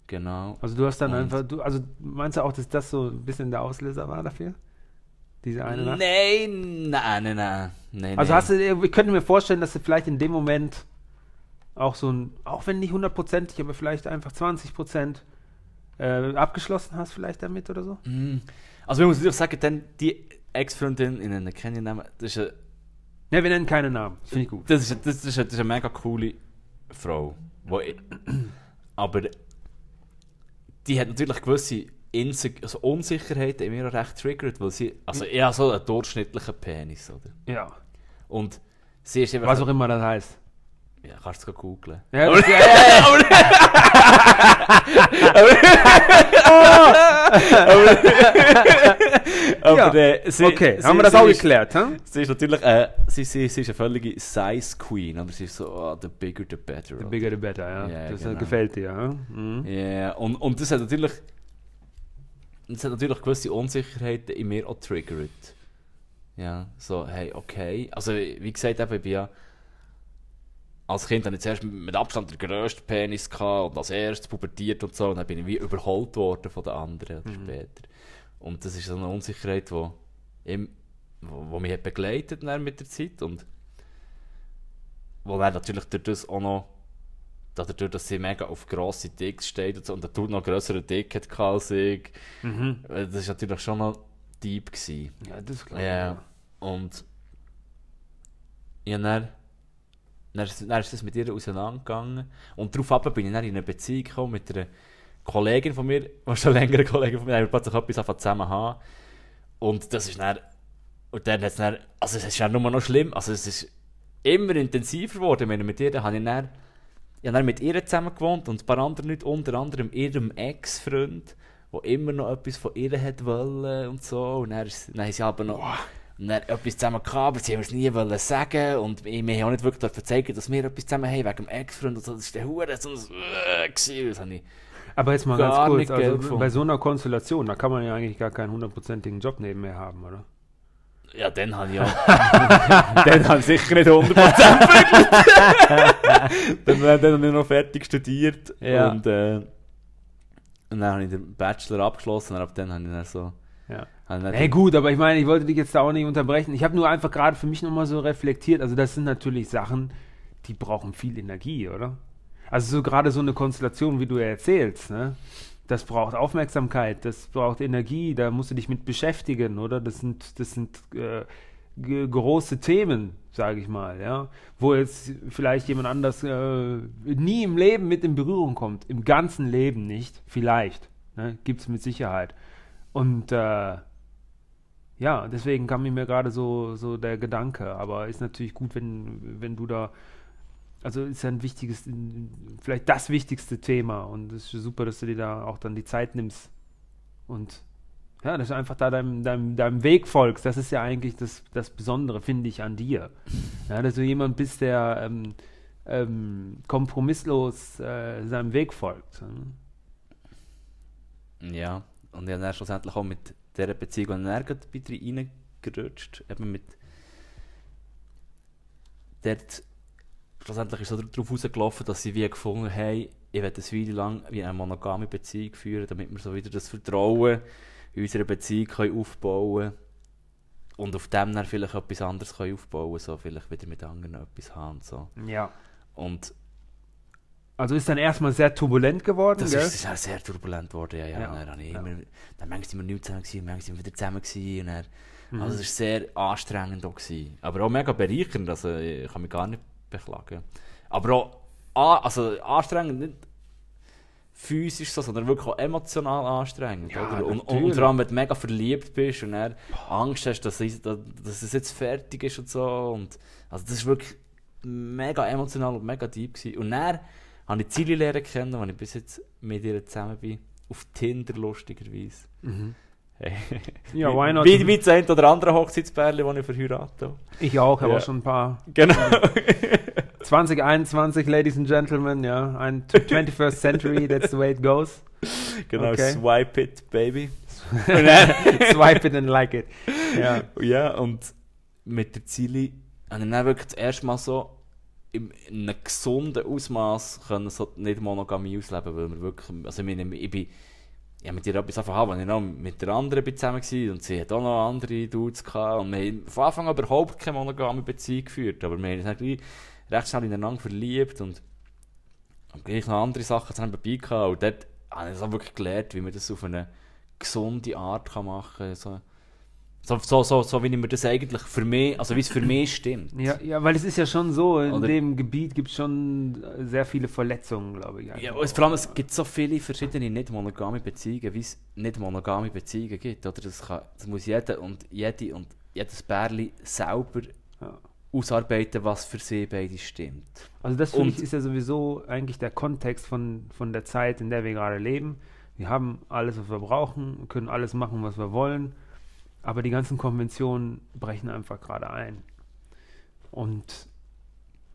Genau. Also du hast dann Und- einfach, du, also meinst du auch, dass das so ein bisschen der Auslöser war dafür? Diese eine Nacht? Nein, nein, nein, nein. nein Also nein. hast du, ich könnte mir vorstellen, dass du vielleicht in dem Moment auch so ein, auch wenn nicht hundertprozentig, aber vielleicht einfach 20 Prozent äh, abgeschlossen hast vielleicht damit oder so? Mm. Also ich muss natürlich sagen, dann die Ex-Freundin, ich nenne keine Namen, das ist eine, Ne, wir nennen keine Namen. Finde ich gut. das ist, das ist, eine, das ist eine mega coole Frau. Wo ich, aber die hat natürlich gewisse Inse also Unsicherheiten in mir auch recht triggert, weil sie, also eher so einen durchschnittlichen Penis, oder? Ja. Und sie ist einfach... Was auch immer das heißt. Ja, kannst du es googeln. Ja, das, ja, ja, ja. Aber [laughs] Ja. äh, sie, Okay, sie, haben wir das auch ist, geklärt, hm? Sie ist natürlich, äh, sie, sie, sie ist eine völlige Size Queen, aber sie ist so, oh, the bigger the better. The oder? bigger the better, ja. Ja, das genau. gefällt dir, ja. Mhm. Ja, und, und das hat natürlich. Das hat natürlich gewisse Unsicherheiten in mir auch triggert. Ja, so, hey, okay. Also, wie gesagt, eben, ich bin ja. Als Kind hatte ich zuerst mit Abstand den grössten Penis gehabt und als erstes pubertiert und so. Und dann bin ich wie überholt worden von den anderen oder später. Und das ist so eine Unsicherheit, die im, wo, wo mich hat begleitet mit der Zeit. Und wo dann natürlich durch das auch noch dadurch, dass sie mega auf grosse Dicks steht und, so, und der Tour noch grössere Dick hat als ich. Mhm. Äh, Das war natürlich schon noch deep. Gewesen. Ja, das glaube ich. Und ja, dann, dann, ist- dann ist das mit ihr auseinandergegangen. Und daraufhin bin ich dann in eine Beziehung gekommen mit einer Kollegin von mir, [laughs] die schon länger eine Kollegin von mir, haben plötzlich etwas zusammen haben. Und das ist dann, und dann hat es dann, also es ist dann nur noch schlimm, also es ist immer intensiver geworden. Ich meine, mit ihr, da habe ich dann, ich habe dann mit ihr zusammen gewohnt und ein paar andere Leute, unter anderem ihrem Ex-Freund, der immer noch etwas von ihr hat wollen und so. Und dann, ist, dann haben sie aber noch und dann etwas zusammen gehabt, aber sie haben es nie wollen sagen und wir haben auch nicht wirklich zeigen, dass wir etwas zusammen haben, wegen dem Ex-Freund und so. Das war der Hure so ein. Das habe ich... Aber jetzt mal ganz kurz, also bei so einer Konstellation, da kann man ja eigentlich gar keinen hundertprozentigen Job nebenher haben, oder? Ja, dann habe ich auch... [laughs] dann habe ich sicher nicht 100% wirklich. dann, dann habe ich noch fertig studiert Ja. und, äh, und dann habe ich den Bachelor abgeschlossen und ab dann habe ich dann so... Ja. Hey, gut, aber ich meine, ich wollte dich jetzt da auch nicht unterbrechen. Ich habe nur einfach gerade für mich nochmal so reflektiert. Also, das sind natürlich Sachen, die brauchen viel Energie, oder? Also, so gerade so eine Konstellation, wie du erzählst, ne? Das braucht Aufmerksamkeit, das braucht Energie, da musst du dich mit beschäftigen, oder? Das sind, das sind äh, große Themen, sage ich mal, ja. Wo jetzt vielleicht jemand anders äh, nie im Leben mit in Berührung kommt. Im ganzen Leben nicht, vielleicht. Ne? Gibt es mit Sicherheit. Und äh, ja, deswegen kam mir gerade so, so der Gedanke. Aber ist natürlich gut, wenn, wenn du da. Also ist ja ein wichtiges, vielleicht das wichtigste Thema. Und es ist super, dass du dir da auch dann die Zeit nimmst. Und ja, dass du einfach da deinem, deinem, deinem Weg folgst. Das ist ja eigentlich das, das Besondere, finde ich, an dir. [laughs] Ja, dass du jemand bist, der ähm, ähm, kompromisslos äh, seinem Weg folgt. Ja, und habe dann schlussendlich auch mit dieser Beziehung und dann dir reingerutscht. Eben mit. Dort. Schlussendlich ist es so darauf rausgelaufen, dass sie wie gefunden haben, ich werde eine Weile lang wie eine monogame Beziehung führen, damit wir so wieder das Vertrauen in unserer Beziehung können aufbauen und auf dem dann vielleicht etwas anderes können aufbauen so vielleicht wieder mit anderen etwas haben. So. Ja. Und Also ist dann erstmal sehr turbulent geworden, Das gell? ist, auch sehr turbulent geworden, ja, ja. Ja, Dann, ja. immer, dann manchmal sind wir nicht zusammen gewesen, manchmal sind wir wieder zusammen gewesen. Und dann, Mhm. Also es war sehr anstrengend auch. Gewesen. Aber auch mega bereichernd, also ich kann mich gar nicht beklagen. Aber auch also anstrengend, nicht physisch so, sondern wirklich auch emotional anstrengend. Ja, oder? Und, und, und vor allem, wenn du mega verliebt bist und dann Angst hast, dass, es- dass, es jetzt fertig ist und so. Und, also das ist wirklich mega emotional und mega deep gewesen. Und dann habe ich Zili lernen kennen, als ich bis jetzt mit ihr zusammen bin. Auf Tinder lustigerweise. Hey. Ja, why not? Wie, wie das ein oder andere Hochzeitspärchen, das ich verheiratet habe. Ich auch, habe Ja. auch schon ein paar. Genau. [laughs] 2021, Ladies and Gentlemen, ja. Ein [laughs] 21st Century, that's the way it goes. genau, Okay. swipe it, baby. [laughs] Swipe it and like it. Ja. Ja, und mit der Zili habe ich dann wirklich das erste Mal so in einem gesunden Ausmaß können so nicht Monogamie ausleben, weil wir wirklich, also ich, meine, ich bin ja, mit ihr etwas angefangen haben, als ich noch mit der anderen bin zusammen war und sie hat auch noch andere Dudes gehabt und wir haben von Anfang an überhaupt keine monogame Beziehung geführt, aber wir haben gleich recht schnell ineinander verliebt und gleich noch andere Sachen zusammen dabei gehabt und dort habe ich so wirklich gelernt, wie man das auf eine gesunde Art kann machen kann, so So, so, so, so wie ich mir das eigentlich für mich, also wie es für mich stimmt. Ja, ja, weil es ist ja schon so, in Oder- dem Gebiet gibt es schon äh, sehr viele Verletzungen, glaube ich. Ja, vor allem, es gibt so viele verschiedene nicht monogame Beziehungen, wie es nicht monogame Beziehungen gibt. Oder das, kann, das muss jeder und jede und jedes Bärli selber Ja. Ausarbeiten, was für sie beide stimmt. Also das finde ich ist ja sowieso eigentlich der Kontext von, von der Zeit, in der wir gerade leben. Wir haben alles, was wir brauchen, können alles machen, was wir wollen, aber die ganzen Konventionen brechen einfach gerade ein. Und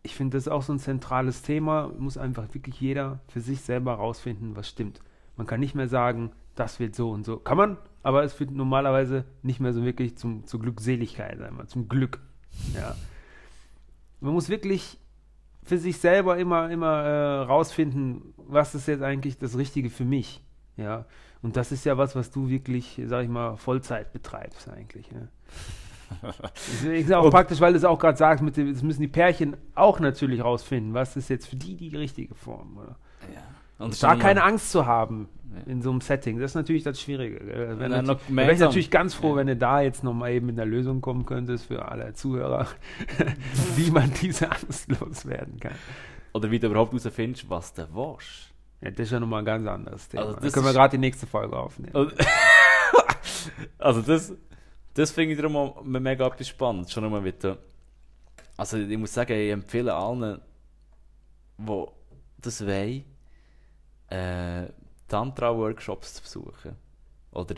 ich finde, das ist auch so ein zentrales Thema, muss einfach wirklich jeder für sich selber rausfinden, was stimmt. Man kann nicht mehr sagen, das wird so und so. Kann man, aber es führt normalerweise nicht mehr so wirklich zum, zur Glückseligkeit, zum Glück. Ja. Man muss wirklich für sich selber immer, immer äh, rausfinden, was ist jetzt eigentlich das Richtige für mich. Ja. Und das ist ja was, was du wirklich, sag ich mal, Vollzeit betreibst eigentlich. Ja. [laughs] Das ist auch praktisch, weil du es auch gerade sagst, mit dem, das müssen die Pärchen auch natürlich rausfinden, was ist jetzt für die die richtige Form. Oder? Ja. Und Da keine Angst zu haben in so einem Setting, das ist natürlich das Schwierige. noch Da wäre ich gemeinsam- natürlich ganz froh, Ja. wenn du da jetzt nochmal eben mit einer Lösung kommen könntest für alle Zuhörer, [laughs] wie man diese Angst loswerden kann. Oder wie du überhaupt herausfindest, was du willst. Ja, das ist ja nochmal ein ganz anderes Thema. Also da das können wir gerade die nächste Folge aufnehmen. Und- [laughs] also das, das finde ich darum mega etwas spannend. Schon einmal wieder. Also ich muss sagen, ich empfehle allen, die das wollen, äh, Tantra-Workshops zu besuchen. Oder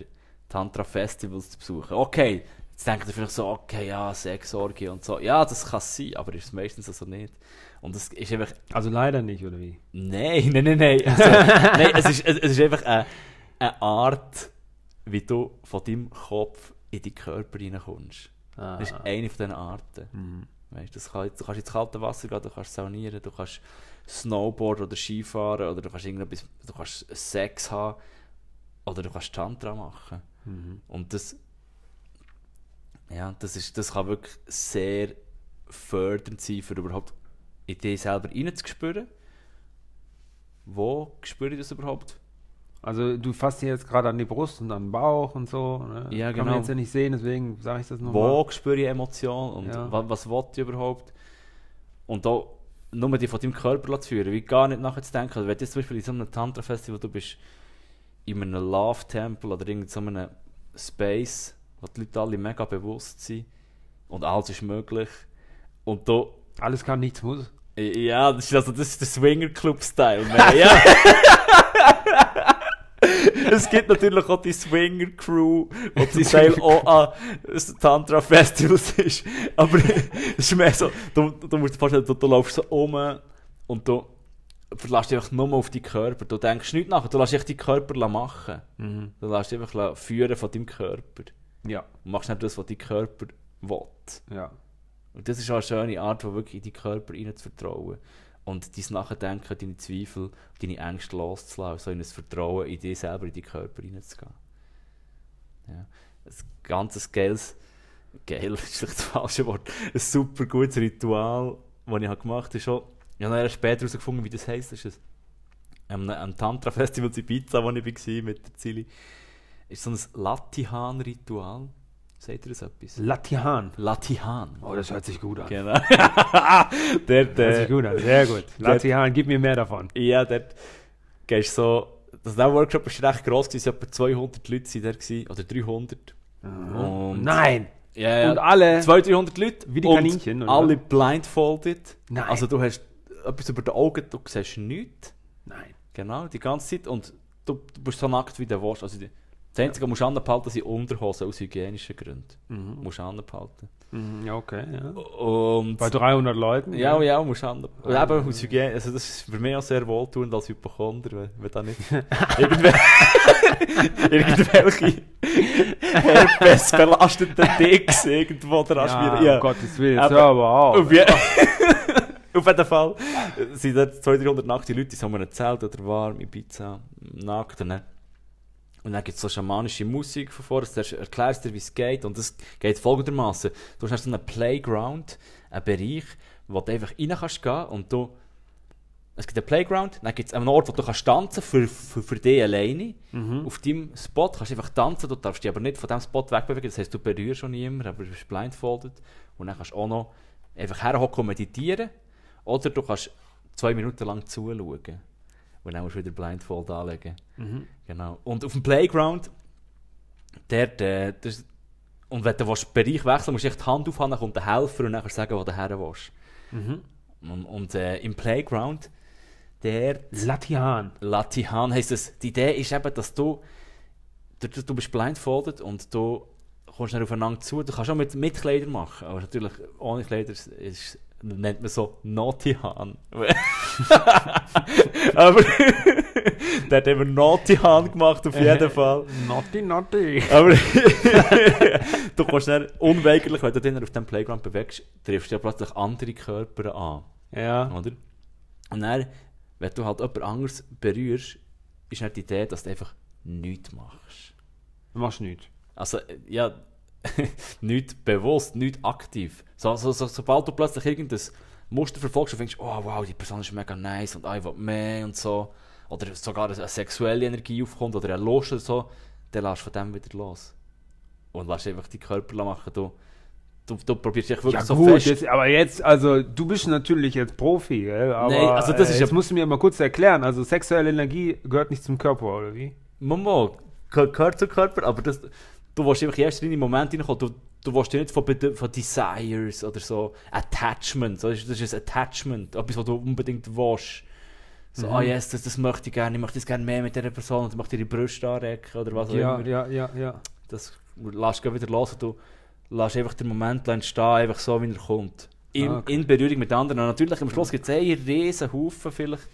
Tantra-Festivals zu besuchen. Okay, jetzt denkt ihr vielleicht so, okay, ja, Sexorgie und so. Ja, das kann sein, aber ist meistens also nicht. Und es ist einfach Also leider nicht, oder wie? Nein, nein, nein, nein. Also, [laughs] nein es, ist, es, es ist einfach eine, eine Art, wie du von deinem Kopf in deinen Körper reinkommst. Das ist eine von diesen Arten. Mhm. Weißt, das kann, du kannst ins kalte Wasser gehen, du kannst saunieren, du kannst Snowboard oder Skifahren oder du kannst irgendetwas, du kannst Sex haben oder du kannst Tantra machen. Mhm. Und das, ja, das, ist, das kann wirklich sehr fördernd sein, für überhaupt in dich selber reinzuspüren. Wo spüre ich das überhaupt? Also du fasst dir jetzt gerade an die Brust und an den Bauch und so. Ne? Ja, Kann genau. man jetzt ja nicht sehen, deswegen sage ich das nochmal. Wo spüre ich Emotionen und Ja. was, was will ich überhaupt? Und da nur die von deinem Körper zu führen, wie gar nicht nachher zu denken. Also wenn du jetzt zum Beispiel in so einem Tantra-Festival, du bist in einem Love-Tempel oder in so einem Space, wo die Leute alle mega bewusst sind und alles ist möglich. Und da Alles kann, nichts muss. Ja, das ist, also, das ist der Swinger-Club-Style. [laughs] Ja. Es gibt natürlich auch die Swinger-Crew, die zum Teil auch an Tantra-Festivals ist. Aber es ist mehr so, du, du musst dir vorstellen, du, du läufst so um und du verlässt dich einfach nur auf deinen Körper. Du denkst nicht nach, du lässt dich deinen Körper machen. Mhm. Du lässt dich einfach führen von deinem Körper. Ja, Du machst nicht das, was dein Körper will. ja. Und das ist auch eine schöne Art, wo wirklich in deinen Körper rein zu vertrauen. Und dein Nachdenken, deine Zweifel, deine Ängste loszulassen, so in ein Vertrauen in dich selber, in deinen Körper reinzugehen. Ja. Ein ganzes geiles, geil [laughs] ist vielleicht das falsche Wort, ein super gutes Ritual, das ich gemacht habe, ist schon, ich habe dann später herausgefunden, wie das heisst. Das ist ein, ein Tantra-Festival in Ibiza, wo ich war mit der Zili. ist so ein Latihan-Ritual. Sagt ihr das etwas? Latihan. Latihan. Oh, das hört sich gut an. Genau. [laughs] der, Hört der, sich gut an, sehr gut. Latihan, gib mir mehr davon. ja, dort gehst so. Das der Workshop war recht gross, gewesen, es waren etwa 200 Leute da, oder 300. Und- Nein! Ja, ja. Und alle 200, 300 Leute. Wie die Kaninchen, oder Alle blindfolded. Nein. Also du hast etwas über die Augen, du siehst nichts. Nein. Genau, die ganze Zeit. Und du, du bist so nackt wie du willst. Also die, das Einzige, was du anbehalten, sind Unterhosen aus hygienischen Gründen. Mhm. Musst du anbehalten. Mhm, Ja, okay, ja. Und... Bei 300 Leuten? Ja, ja, musst du an. Und eben aus Hygiene, also das ist für mich auch sehr wohltuend als Hypochonder, wenn, wenn da nicht [laughs] irgendwel [laughs] irgendwelche herpesbelasteten Dicks irgendwo dran Ja, ja, um Gottes Willen, Aber- hör aber auf. Auf, je [laughs] auf jeden Fall sind dort 200, 300 nackte Leute, die so in einem Zelt oder warm in Pizza, nackt. Dann, und dann gibt es so schamanische Musik von vorne, du erklärst dir, wie es geht. Und es geht folgendermaßen: Du hast so einen Playground, einen Bereich, wo du einfach rein kannst gehen und du es gibt einen Playground, dann gibt es einen Ort, wo du kannst tanzen für, für, für dich alleine. Mhm. Auf deinem Spot kannst du einfach tanzen, du darfst dich aber nicht von diesem Spot wegbewegen, das heisst, du berührst schon niemanden, aber du bist blindfolded. Und dann kannst du auch noch einfach herhocken und meditieren. Oder du kannst zwei Minuten lang zuschauen. Und dann musst du wieder Blindfold anlegen. Mhm. Genau. Und auf dem Playground, dort, äh, das, und wenn du den Bereich wechseln musst du echt die Hand aufhalten, dann kommt der Helfer und dann sagen, wo du her willst. Mhm. Und, und äh, im Playground, der Latihan. Latihan heisst es, die Idee ist eben, dass du, du, du bist blindfolded und du kommst dann aufeinander zu. Du kannst auch mit, mit Kleidern machen, aber natürlich ohne Kleider ist, ist, nennt man so Naughty Han. [laughs] aber [laughs] der hat eben Naughty Han gemacht, auf jeden Fall. Naughty, naughty. Aber [laughs] du kannst dann unweigerlich, wenn du dich auf dem Playground bewegst, triffst du ja plötzlich andere Körper an. Ja. Oder? Und dann, wenn du halt jemand anderes berührst, ist dann die Idee, dass du einfach nichts machst. Du machst nichts. Also, äh, ja, [laughs] nicht bewusst, nicht aktiv. So, so, so, sobald du plötzlich irgendein Muster verfolgst und denkst, oh wow, die Person ist mega nice und ich will mehr und so, oder sogar eine sexuelle Energie aufkommt oder eine Lust oder so, dann lässt du von dem wieder los. Und lässt einfach die Körper machen. Du, du, du probierst dich wirklich Ja so gut, fest. jetzt, aber jetzt, also du bist natürlich jetzt Profi, gell? aber Nee, also das äh, ist jetzt ja- musst du mir mal kurz erklären, also sexuelle Energie gehört nicht zum Körper, oder wie? Mama, ge- gehört zum Körper, aber das, du willst einfach erst in den Moment reinkommen. Du, du willst dich nicht von, von Desires oder so, Attachment, das ist, das ist ein Attachment, etwas, was du unbedingt willst. So, Mhm. ah yes, das, das möchte ich gerne, ich möchte das gerne mehr mit dieser Person, und ich möchte ihre Brüste anrecken oder was auch Ja, immer. ja, ja, ja. Das lässt du wieder los und du lässt einfach den Moment entstehen, einfach so, wie er kommt. In, Ah, okay. in Berührung mit anderen. Und natürlich, am Schluss gibt es eh einen riesen Haufen vielleicht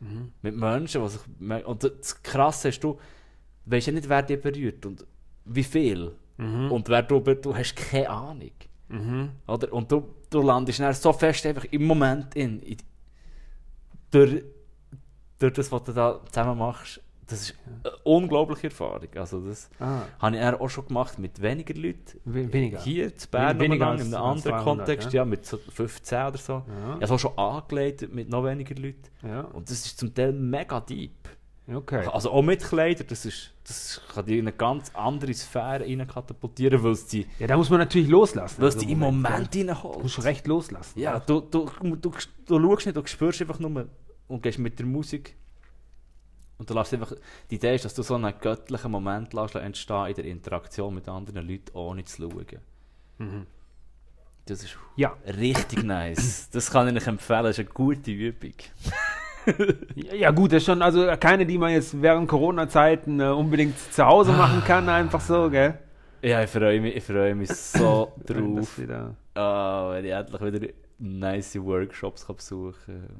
Mhm. mit Menschen, was ich, und das Krasse ist, du weißt ja nicht, wer dich berührt und wie viel. Mhm. Und wer du, du hast keine Ahnung. Mhm. Oder? Und du, du landest dann so fest einfach im Moment in. in durch, durch das, was du da zusammen machst, das ist eine unglaubliche Erfahrung. Also das Ah, habe ich auch schon gemacht mit weniger Leuten. we- weniger. Hier zu Bern Weniger als- in einem anderen 200, Kontext, ja? ja? mit so 15 oder so. Ja. Ich habe es auch schon angelegt mit noch weniger Leuten. Ja, Und das ist zum Teil mega deep. Okay. Also auch mit Kleidern, das, ist, das kann dich in eine ganz andere Sphäre rein katapultieren, weil es dich, Ja, da muss man natürlich loslassen. weil es dich im Moment gell? Du musst recht loslassen. Ja, du, du, du, du, du schaust nicht, du spürst einfach nur und gehst mit der Musik. Und du lässt einfach, die Idee ist, dass du so einen göttlichen Moment lässt entstehen in der Interaktion mit anderen Leuten, ohne zu schauen. Mhm. Das ist Ja. richtig nice. [laughs] Das kann ich euch empfehlen, das ist eine gute Übung. Ja, gut, das ist schon, also keine, die man jetzt während Corona-Zeiten äh, unbedingt zu Hause machen kann, einfach so, gell? Ja, ich freue mich, ich freue mich so [laughs] das drauf. wieder, Ah, wenn ich endlich wieder nice Workshops kann besuchen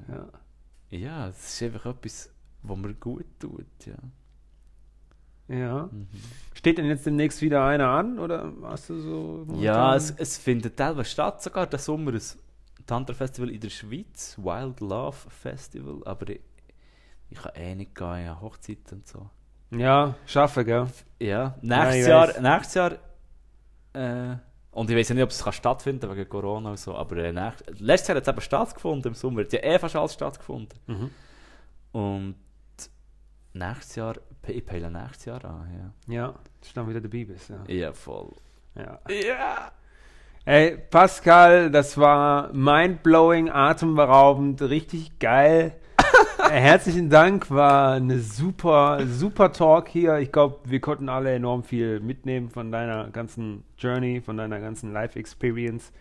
kann. ja. Ja, es ist einfach etwas, was mir gut tut. Ja. ja. Mhm. Steht denn jetzt demnächst wieder einer an, oder hast du so... Ja, es, es findet teilweise statt, sogar der Sommer ein Tantra-Festival in der Schweiz, Wild Love Festival, aber ich, ich kann eh nicht gehen, ja, Hochzeit und so. Ja, schaffe, gell? Ja, nächstes weiss. Jahr, nächstes Jahr, äh, und ich weiß ja nicht, ob es kann stattfinden wegen Corona und so, aber äh, nächst, letztes Jahr hat es eben stattgefunden im Sommer, es hat ja eh fast alles stattgefunden. Mhm. Und nächstes Jahr, ich peile nächstes Jahr an, Ja, dass du dann wieder dabei bist, ja. ja. Ja, voll. ja. Ja! Ey, Pascal, das war mindblowing, atemberaubend, richtig geil. [laughs] Äh, Herzlichen Dank, war eine super, super Talk hier. Ich glaube, wir konnten alle enorm viel mitnehmen von deiner ganzen Journey, von deiner ganzen Life-Experience.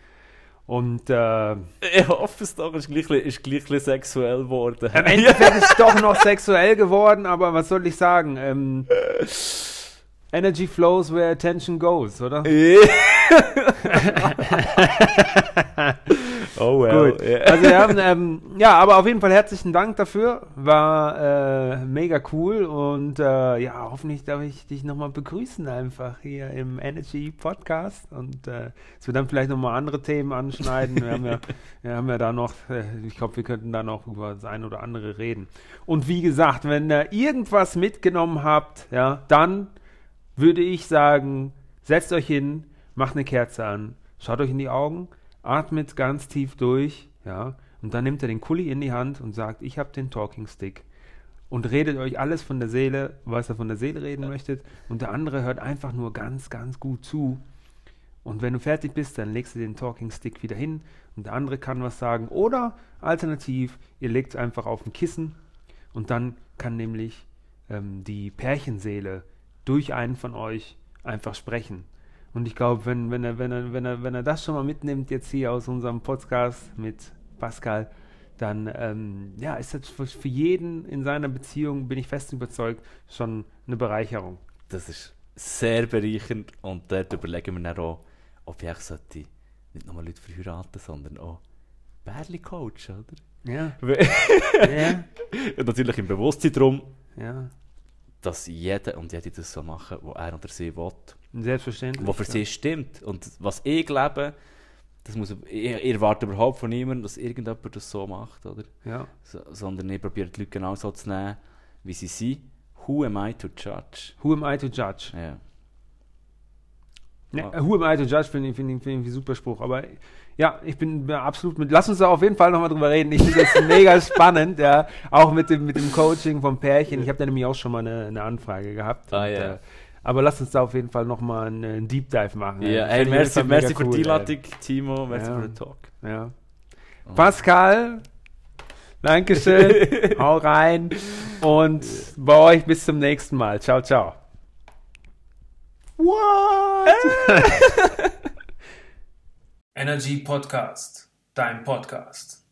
Und äh, Ich hoffe es doch, ist gleich, ist gleich ein bisschen sexuell geworden. Endeffekt ist es doch noch sexuell geworden, aber was soll ich sagen? Ähm, [laughs] Energy flows where attention goes, oder? [laughs] oh well. Gut. ja. Also wir haben, ähm, ja, aber auf jeden Fall herzlichen Dank dafür. War äh, mega cool und äh, ja, hoffentlich darf ich dich nochmal begrüßen einfach hier im Energy Podcast und äh, dass wir dann vielleicht nochmal andere Themen anschneiden. Wir haben ja, [laughs] wir haben ja da noch, äh, ich glaube, wir könnten da noch über das eine oder andere reden. Und wie gesagt, wenn ihr irgendwas mitgenommen habt, ja, dann würde ich sagen, setzt euch hin, macht eine Kerze an, schaut euch in die Augen, atmet ganz tief durch, ja, Und dann nimmt er den Kuli in die Hand und sagt, ich habe den Talking Stick. Und redet euch alles von der Seele, was er von der Seele reden möchtet. Und der andere hört einfach nur ganz, ganz gut zu. Und wenn du fertig bist, dann legst du den Talking Stick wieder hin und der andere kann was sagen. Oder alternativ, ihr legt es einfach auf ein Kissen und dann kann nämlich ähm, die Pärchenseele durch einen von euch einfach sprechen. Und ich glaube, wenn, wenn, er, wenn, er, wenn, er, wenn er das schon mal mitnimmt, jetzt hier aus unserem Podcast mit Pascal, dann ähm, ja, ist das für, jeden in seiner Beziehung, bin ich fest überzeugt, schon eine Bereicherung. Das ist sehr bereichernd und dort überlegen wir dann auch, ob ich sollte nicht nur Leute verheiraten, sondern auch Bärli coachen, oder? [laughs] Ja. ja. Natürlich im Bewusstsein darum, ja. Dass jeder und jede das so machen, was er oder sie will. Selbstverständlich. Was für ja. sie stimmt. Und was ich glaube, das muss, ich, ich erwarte überhaupt von niemandem, dass irgendjemand das so macht, oder? Ja. So, sondern ich probiere die Leute genau so zu nehmen, wie sie sind. Who am I to judge? Who am I to judge? Ja. Ja, who am I to judge, finde ich, find ich, find ich ein super Spruch. Aber ja, ich bin absolut mit. Lass uns da auf jeden Fall nochmal drüber reden. Ich finde das mega [laughs] spannend, ja. Auch mit dem, mit dem Coaching vom Pärchen. Ich habe da nämlich auch schon mal eine, eine Anfrage gehabt. Ah, und, ja. Äh, aber lass uns da auf jeden Fall nochmal einen, einen Deep Dive machen. Ja, hey, merci, merci für cool, die Ladung, Timo. Merci ja. für den Talk. Ja. Oh. Pascal, Dankeschön. [laughs] Hau rein. Und bei euch bis zum nächsten Mal. Ciao, ciao. What? [laughs] Energy Podcast, dein Podcast.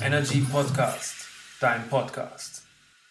Energy Podcast, dein Podcast.